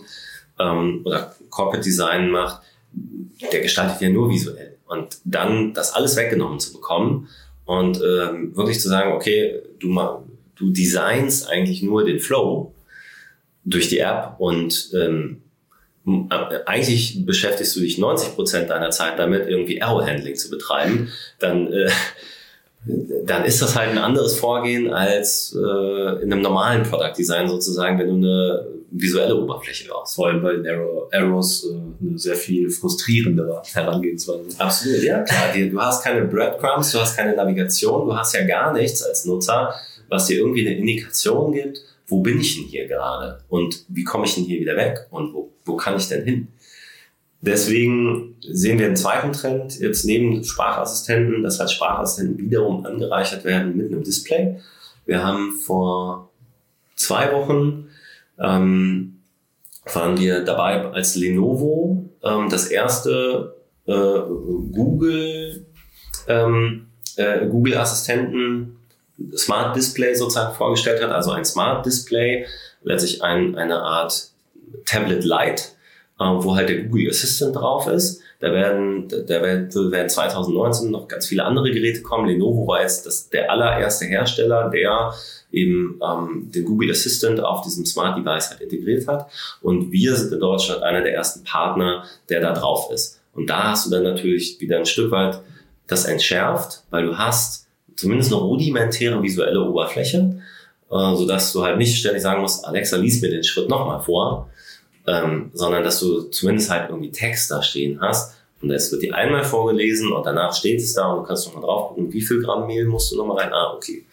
E: ähm, oder Corporate Design macht, der gestaltet ja nur visuell. Und dann das alles weggenommen zu bekommen und ähm, wirklich zu sagen, okay, du, ma, du designst eigentlich nur den Flow durch die App und ähm, äh, eigentlich beschäftigst du dich 90 Prozent deiner Zeit damit, irgendwie Error-Handling zu betreiben, dann, äh, dann ist das halt ein anderes Vorgehen als äh, in einem normalen Product Design sozusagen, wenn du eine visuelle Oberfläche brauchst.
D: Vor allem bei den Arrow, Arrows äh, eine sehr viel frustrierendere Herangehensweise.
E: Absolut, ja klar. Du hast keine Breadcrumbs, du hast keine Navigation, du hast ja gar nichts als Nutzer, was dir irgendwie eine Indikation gibt, wo bin ich denn hier gerade und wie komme ich denn hier wieder weg und wo, wo kann ich denn hin? Deswegen sehen wir einen zweiten Trend jetzt neben Sprachassistenten, dass halt Sprachassistenten wiederum angereichert werden mit einem Display. Wir haben vor zwei Wochen ähm, waren wir dabei als Lenovo ähm, das erste äh, Google ähm, äh, Google Assistenten Smart Display sozusagen vorgestellt hat, also ein Smart Display, letztlich ein, eine Art Tablet Lite, wo halt der Google Assistant drauf ist. Da werden, da werden 2019 noch ganz viele andere Geräte kommen. Lenovo war jetzt das, der allererste Hersteller, der eben ähm, den Google Assistant auf diesem Smart Device halt integriert hat. Und wir sind in Deutschland einer der ersten Partner, der da drauf ist. Und da hast du dann natürlich wieder ein Stück weit das entschärft, weil du hast zumindest eine rudimentäre visuelle Oberfläche, äh, sodass du halt nicht ständig sagen musst, Alexa, lies mir den Schritt nochmal vor, ähm, sondern dass du zumindest halt irgendwie Text da stehen hast. Und es wird dir einmal vorgelesen und danach steht es da und du kannst nochmal drauf gucken, wie viel Gramm Mehl musst du nochmal rein. Ah, okay.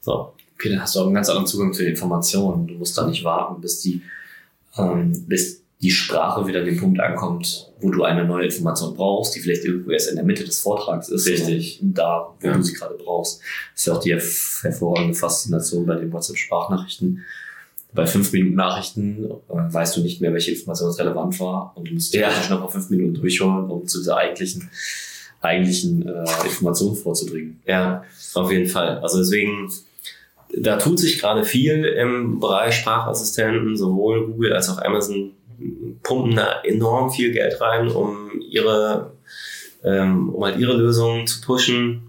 D: So. Okay, dann hast du auch einen ganz anderen Zugang zu den Informationen. Du musst da nicht warten, bis die, ähm, bis die Sprache wieder an den Punkt ankommt, wo du eine neue Information brauchst, die vielleicht irgendwo erst in der Mitte des Vortrags ist.
E: Richtig.
D: Da, wo ja. du sie gerade brauchst. Das ist ja auch die hervorragende Faszination bei den WhatsApp-Sprachnachrichten. Bei fünf Minuten Nachrichten äh, weißt du nicht mehr, welche Information relevant war und du musst ja. noch auf fünf Minuten durchholen, um zu dieser eigentlichen, eigentlichen äh, Information vorzudringen.
E: Ja, auf jeden Fall. Also deswegen, da tut sich gerade viel im Bereich Sprachassistenten, sowohl Google als auch Amazon pumpen da enorm viel Geld rein, um ihre, ähm, um halt ihre Lösungen zu pushen.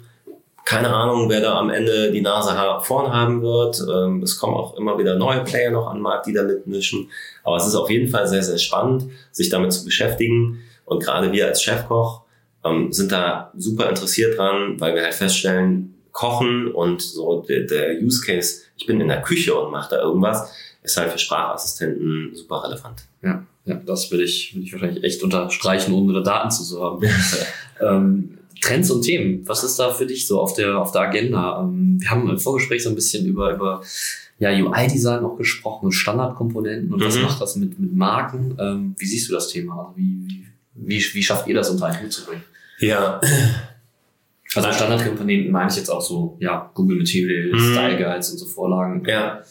E: Keine Ahnung, wer da am Ende die Nase vorn haben wird. Ähm, es kommen auch immer wieder neue Player noch an den Markt, die da mitmischen. Aber es ist auf jeden Fall sehr, sehr spannend, sich damit zu beschäftigen. Und gerade wir als Chefkoch ähm, sind da super interessiert dran, weil wir halt feststellen, Kochen und so der, der Use Case, ich bin in der Küche und mache da irgendwas, ist halt für Sprachassistenten super relevant.
D: Ja, ja das würde ich, würde ich wahrscheinlich echt unterstreichen, ohne da Daten zu haben. ähm, Trends und Themen, was ist da für dich so auf der, auf der Agenda? Ähm, wir haben im Vorgespräch so ein bisschen über, über ja, UI-Design auch gesprochen, Standardkomponenten und mhm. was macht das mit, mit Marken? Ähm, wie siehst du das Thema? Also wie, wie, wie, wie schafft ihr das unter einen Hut zu bringen?
E: Ja.
D: Also Standardkomponenten meine ich jetzt auch so, ja, Google Material, mhm. Style Guides und so Vorlagen.
E: Ja.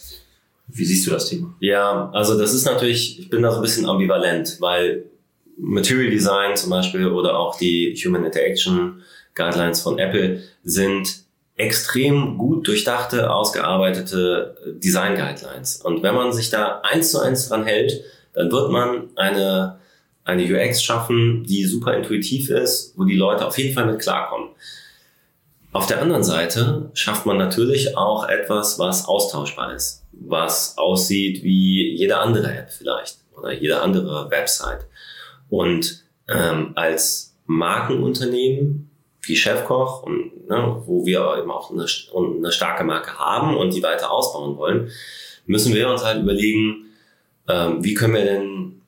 D: Wie siehst du das Thema?
E: Ja, also das ist natürlich, ich bin da so ein bisschen ambivalent, weil Material Design zum Beispiel oder auch die Human Interaction Guidelines von Apple sind extrem gut durchdachte, ausgearbeitete Design Guidelines. Und wenn man sich da eins zu eins dran hält, dann wird man eine, eine UX schaffen, die super intuitiv ist, wo die Leute auf jeden Fall mit klarkommen. Auf der anderen Seite schafft man natürlich auch etwas, was austauschbar ist was aussieht wie jede andere App vielleicht oder jede andere Website. Und ähm, als Markenunternehmen wie Chefkoch und ne, wo wir eben auch eine, eine starke Marke haben und die weiter ausbauen wollen, müssen wir uns halt überlegen, ähm, wie können wir denn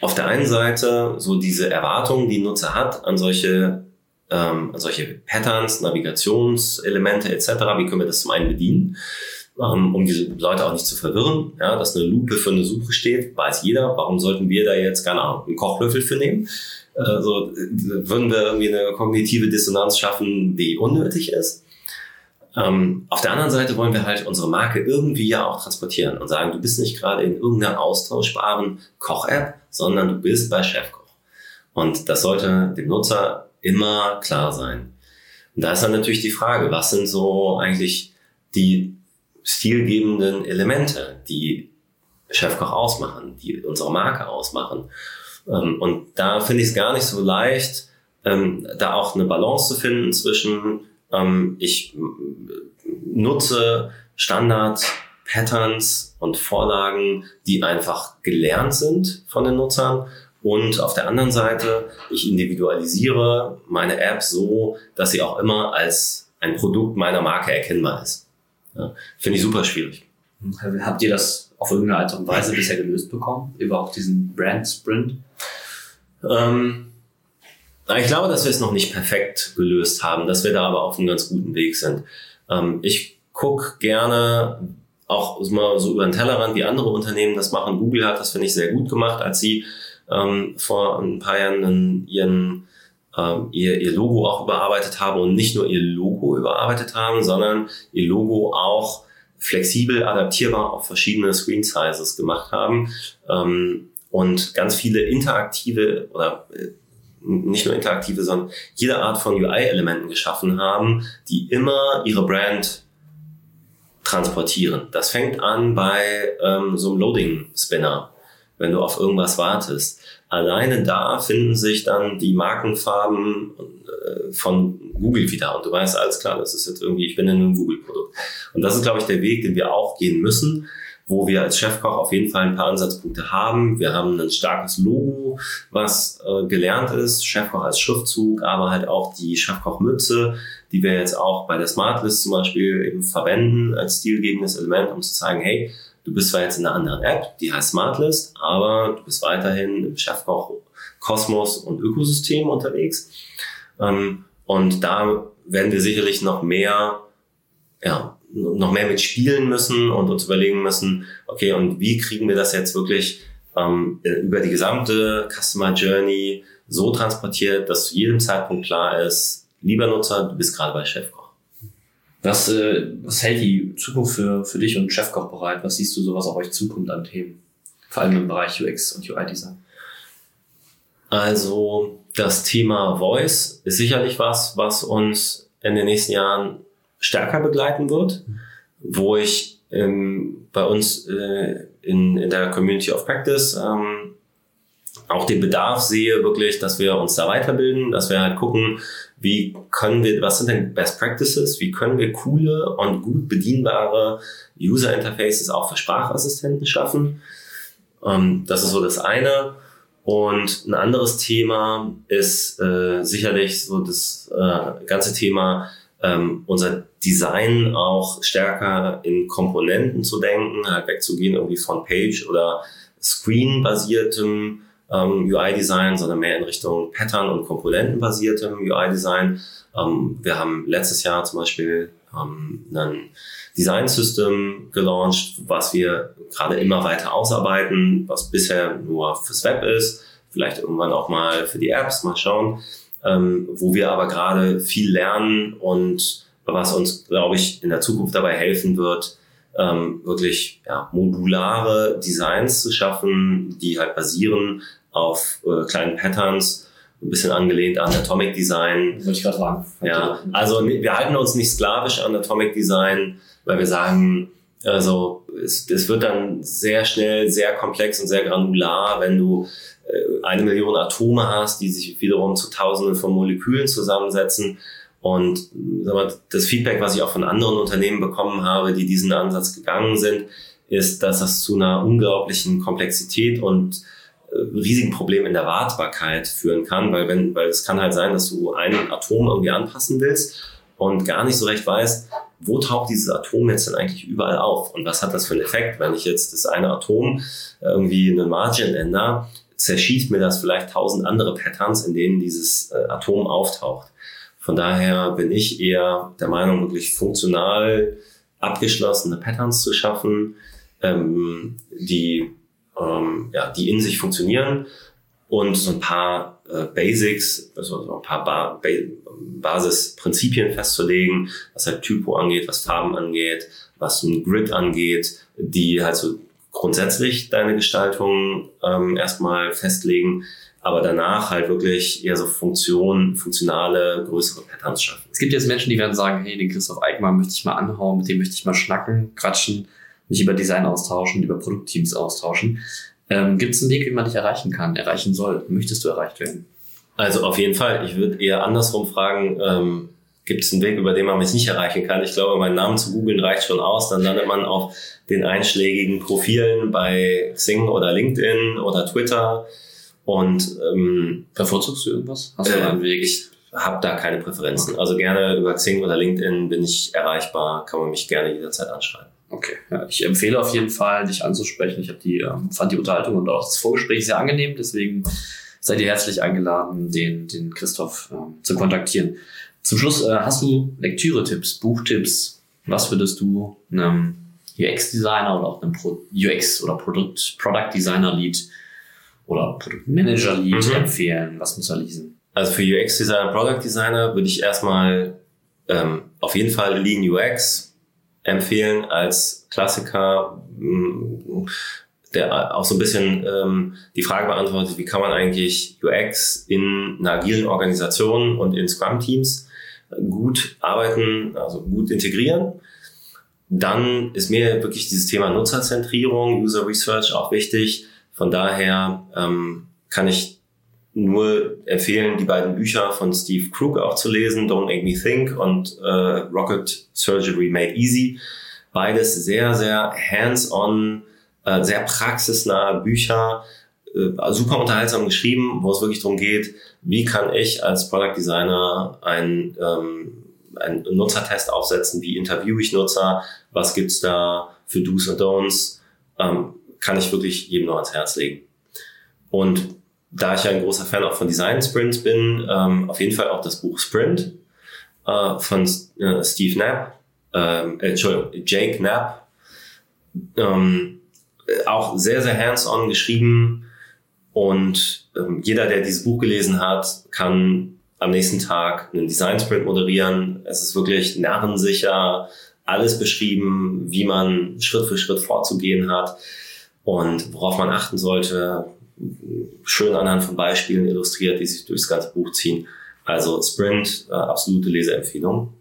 E: auf der einen Seite so diese Erwartungen, die ein Nutzer hat, an solche, ähm, an solche Patterns, Navigationselemente etc., wie können wir das zum einen bedienen? Um diese Leute auch nicht zu verwirren. Ja, dass eine Lupe für eine Suche steht, weiß jeder. Warum sollten wir da jetzt, keine Ahnung, einen Kochlöffel für nehmen? Also würden wir irgendwie eine kognitive Dissonanz schaffen, die unnötig ist. Ähm, auf der anderen Seite wollen wir halt unsere Marke irgendwie ja auch transportieren und sagen, du bist nicht gerade in irgendeiner austauschbaren Koch-App, sondern du bist bei Chefkoch. Und das sollte dem Nutzer immer klar sein. Und da ist dann natürlich die Frage, was sind so eigentlich die stilgebenden Elemente, die Chefkoch ausmachen, die unsere Marke ausmachen. Ähm, und da finde ich es gar nicht so leicht, ähm, da auch eine Balance zu finden zwischen ähm, ich nutze Standard Patterns und Vorlagen, die einfach gelernt sind von den Nutzern und auf der anderen Seite, ich individualisiere meine App so, dass sie auch immer als ein Produkt meiner Marke erkennbar ist. Ja, Finde ich super schwierig.
D: Habt ihr das auf irgendeine Art und Weise bisher gelöst bekommen? Über auch diesen Brand Sprint?
E: Ähm, ich glaube, dass wir es noch nicht perfekt gelöst haben, dass wir da aber auf einem ganz guten Weg sind. Ähm, ich gucke gerne auch mal so über den Tellerrand, wie andere Unternehmen das machen. Google hat das, finde ich, sehr gut gemacht, als sie ähm, vor ein paar Jahren ihren, ähm, ihr, ihr Logo auch überarbeitet haben und nicht nur ihr Logo überarbeitet haben, sondern ihr Logo auch flexibel adaptierbar auf verschiedene Screen Sizes gemacht haben ähm, und ganz viele interaktive oder äh, nicht nur interaktive, sondern jede Art von UI-Elementen geschaffen haben, die immer ihre Brand transportieren. Das fängt an bei ähm, so einem Loading-Spinner, wenn du auf irgendwas wartest. Alleine da finden sich dann die Markenfarben äh, von Google wieder und du weißt, alles klar, das ist jetzt irgendwie, ich bin in einem Google-Produkt. Und das ist, glaube ich, der Weg, den wir auch gehen müssen wo wir als Chefkoch auf jeden Fall ein paar Ansatzpunkte haben. Wir haben ein starkes Logo, was äh, gelernt ist, Chefkoch als Schriftzug, aber halt auch die Chefkoch-Mütze, die wir jetzt auch bei der Smartlist zum Beispiel eben verwenden als stilgebendes Element, um zu zeigen, hey, du bist zwar jetzt in einer anderen App, die heißt Smartlist, aber du bist weiterhin im Chefkoch Kosmos und Ökosystem unterwegs. Ähm, und da werden wir sicherlich noch mehr ja, noch mehr mitspielen müssen und uns überlegen müssen, okay, und wie kriegen wir das jetzt wirklich ähm, über die gesamte Customer Journey so transportiert, dass zu jedem Zeitpunkt klar ist, lieber Nutzer, du bist gerade bei Chefkoch.
D: Was, äh, was hält die Zukunft für, für dich und Chefkoch bereit? Was siehst du so, was auf euch zukommt an Themen? Vor allem im Bereich UX und UI-Design.
E: Also das Thema Voice ist sicherlich was, was uns in den nächsten Jahren stärker begleiten wird, wo ich ähm, bei uns äh, in, in der Community of Practice ähm, auch den Bedarf sehe, wirklich, dass wir uns da weiterbilden, dass wir halt gucken, wie können wir, was sind denn Best Practices, wie können wir coole und gut bedienbare User Interfaces auch für Sprachassistenten schaffen. Ähm, das ist so das eine. Und ein anderes Thema ist äh, sicherlich so das äh, ganze Thema ähm, unser Design auch stärker in Komponenten zu denken, halt wegzugehen irgendwie von Page oder Screen-basiertem ähm, UI-Design, sondern mehr in Richtung Pattern- und Komponentenbasiertem UI-Design. Ähm, wir haben letztes Jahr zum Beispiel ähm, ein Design-System gelauncht, was wir gerade immer weiter ausarbeiten, was bisher nur fürs Web ist, vielleicht irgendwann auch mal für die Apps, mal schauen ähm, wo wir aber gerade viel lernen und was uns, glaube ich, in der Zukunft dabei helfen wird, ähm, wirklich ja, modulare Designs zu schaffen, die halt basieren auf äh, kleinen Patterns, ein bisschen angelehnt an Atomic Design.
D: Wollte ich gerade sagen.
E: Ja, also wir halten uns nicht sklavisch an Atomic Design, weil wir sagen, also es, es wird dann sehr schnell sehr komplex und sehr granular, wenn du äh, eine Million Atome hast, die sich wiederum zu Tausenden von Molekülen zusammensetzen. Und das Feedback, was ich auch von anderen Unternehmen bekommen habe, die diesen Ansatz gegangen sind, ist, dass das zu einer unglaublichen Komplexität und riesigen Problem in der Wartbarkeit führen kann, weil wenn, weil es kann halt sein, dass du ein Atom irgendwie anpassen willst und gar nicht so recht weißt, wo taucht dieses Atom jetzt denn eigentlich überall auf und was hat das für einen Effekt, wenn ich jetzt das eine Atom irgendwie einen Margin ändere, zerschießt mir das vielleicht tausend andere Patterns, in denen dieses äh, Atom auftaucht. Von daher bin ich eher der Meinung, wirklich funktional abgeschlossene Patterns zu schaffen, ähm, die, ähm, ja, die in sich funktionieren und so ein paar äh, Basics, also so ein paar ba ba Basisprinzipien festzulegen, was halt Typo angeht, was Farben angeht, was ein Grid angeht, die halt so grundsätzlich deine Gestaltung ähm, erstmal festlegen, aber danach halt wirklich eher so Funktion, funktionale, größere Patterns schaffen.
D: Es gibt jetzt Menschen, die werden sagen, hey, den Christoph Eickmann möchte ich mal anhauen, mit dem möchte ich mal schnacken, quatschen, mich über Design austauschen, über Produktteams austauschen. Ähm, Gibt es einen Weg, wie man dich erreichen kann, erreichen soll? Möchtest du erreicht werden?
E: Also auf jeden Fall. Ich würde eher andersrum fragen, ähm, gibt es einen Weg, über den man mich nicht erreichen kann? Ich glaube, meinen Namen zu googeln reicht schon aus. Dann landet man auf den einschlägigen Profilen bei Xing oder LinkedIn oder Twitter. Und ähm,
D: bevorzugst du irgendwas?
E: Hast du äh, einen Weg? Ich habe da keine Präferenzen. Also gerne über Xing oder LinkedIn bin ich erreichbar, kann man mich gerne jederzeit anschreiben.
D: Okay, ja, ich empfehle auf jeden Fall, dich anzusprechen. Ich habe die, ähm, fand die Unterhaltung und auch das Vorgespräch sehr angenehm, deswegen seid ihr herzlich eingeladen, den, den Christoph ähm, zu kontaktieren. Zum Schluss äh, hast du Lektüre-Tipps, Buchtipps. Was würdest du einem UX-Designer oder auch einem Pro UX oder Produkt, Product Designer-Lead oder Produktmanager-Lead mhm. empfehlen? Was muss er lesen?
E: Also für UX-Designer, Product Designer würde ich erstmal ähm, auf jeden Fall Lean UX empfehlen als Klassiker, mm, der auch so ein bisschen ähm, die Frage beantwortet, wie kann man eigentlich UX in einer agilen Organisation und in Scrum-Teams gut arbeiten, also gut integrieren. Dann ist mir wirklich dieses Thema Nutzerzentrierung, User Research auch wichtig. Von daher ähm, kann ich nur empfehlen, die beiden Bücher von Steve Krug auch zu lesen, Don't Make Me Think und äh, Rocket Surgery Made Easy. Beides sehr, sehr hands-on, äh, sehr praxisnahe Bücher, äh, super unterhaltsam geschrieben, wo es wirklich darum geht, wie kann ich als Product Designer ein, ähm, einen Nutzertest aufsetzen, wie interviewe ich Nutzer, was gibt's da für Do's und Don'ts, ähm, kann ich wirklich jedem nur ans Herz legen. Und da ich ja ein großer Fan auch von Design Sprints bin, ähm, auf jeden Fall auch das Buch Sprint äh, von äh, Steve Knapp, ähm, äh, Entschuldigung, Jake Knapp. Ähm, auch sehr, sehr hands-on geschrieben und ähm, jeder, der dieses Buch gelesen hat, kann am nächsten Tag einen Design Sprint moderieren. Es ist wirklich narrensicher, alles beschrieben, wie man Schritt für Schritt vorzugehen hat und worauf man achten sollte, schön anhand von Beispielen illustriert, die sich durchs ganze Buch ziehen. Also Sprint, äh, absolute Leseempfehlung.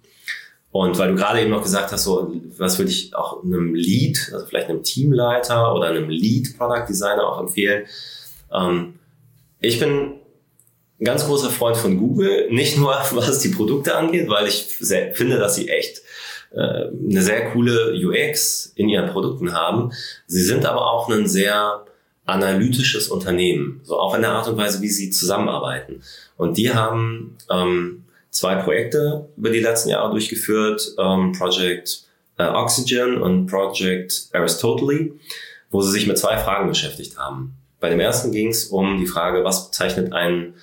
E: Und weil du gerade eben noch gesagt hast, so, was würde ich auch einem Lead, also vielleicht einem Teamleiter oder einem Lead Product Designer auch empfehlen? Ähm, ich bin ein ganz großer Freund von Google, nicht nur was die Produkte angeht, weil ich sehr, finde, dass sie echt äh, eine sehr coole UX in ihren Produkten haben. Sie sind aber auch ein sehr analytisches Unternehmen, so auch in der Art und Weise, wie sie zusammenarbeiten. Und die haben ähm, zwei Projekte über die letzten Jahre durchgeführt, ähm, Project äh, Oxygen und Project Aristotle, wo sie sich mit zwei Fragen beschäftigt haben. Bei dem ersten ging es um die Frage, was zeichnet einen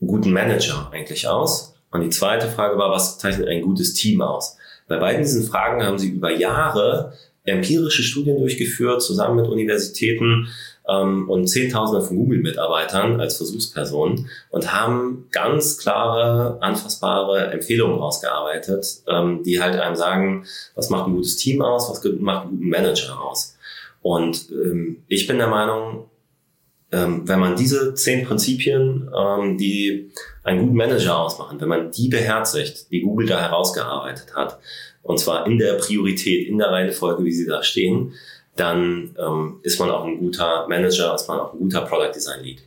E: guten Manager eigentlich aus? Und die zweite Frage war, was zeichnet ein gutes Team aus? Bei beiden diesen Fragen haben sie über Jahre empirische Studien durchgeführt, zusammen mit Universitäten, ähm, und Zehntausende von Google-Mitarbeitern als Versuchspersonen und haben ganz klare, anfassbare Empfehlungen ausgearbeitet, ähm, die halt einem sagen, was macht ein gutes Team aus, was macht einen guten Manager aus. Und ähm, ich bin der Meinung, ähm, wenn man diese zehn Prinzipien, ähm, die einen guten Manager ausmachen, wenn man die beherzigt, die Google da herausgearbeitet hat, und zwar in der Priorität, in der Reihenfolge, wie sie da stehen, dann ähm, ist man auch ein guter Manager, ist man auch ein guter Product Design Lead.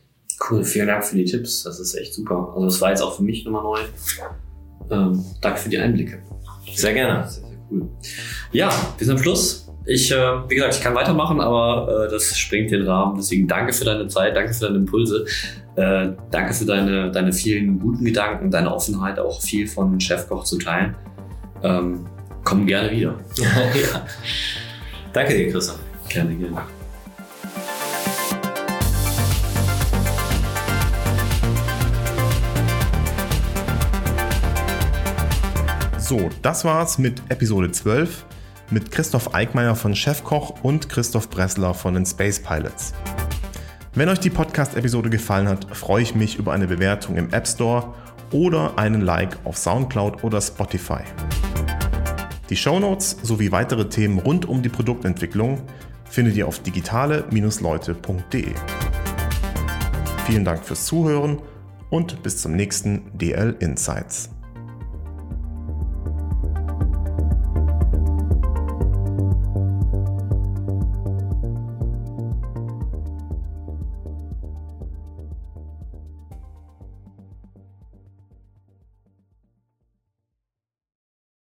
D: Cool, vielen Dank für die Tipps. Das ist echt super. Also das war jetzt auch für mich nochmal neu. Ähm, danke für die Einblicke.
E: Sehr gerne.
D: Sehr, sehr cool. Ja, wir sind am Schluss. Ich, äh, wie gesagt, ich kann weitermachen, aber äh, das sprengt den Rahmen. Deswegen danke für deine Zeit, danke für deine Impulse, äh, danke für deine, deine vielen guten Gedanken, deine Offenheit, auch viel von Chefkoch zu teilen. Ähm, komm gerne wieder.
E: ja. Danke dir, Christoph.
D: Gerne, gerne.
C: So, das war's mit Episode 12 mit Christoph Eickmeier von Chefkoch und Christoph Bressler von den Space Pilots. Wenn euch die Podcast-Episode gefallen hat, freue ich mich über eine Bewertung im App Store oder einen Like auf Soundcloud oder Spotify. Die Shownotes sowie weitere Themen rund um die Produktentwicklung findet ihr auf digitale-leute.de. Vielen Dank fürs Zuhören und bis zum nächsten DL Insights.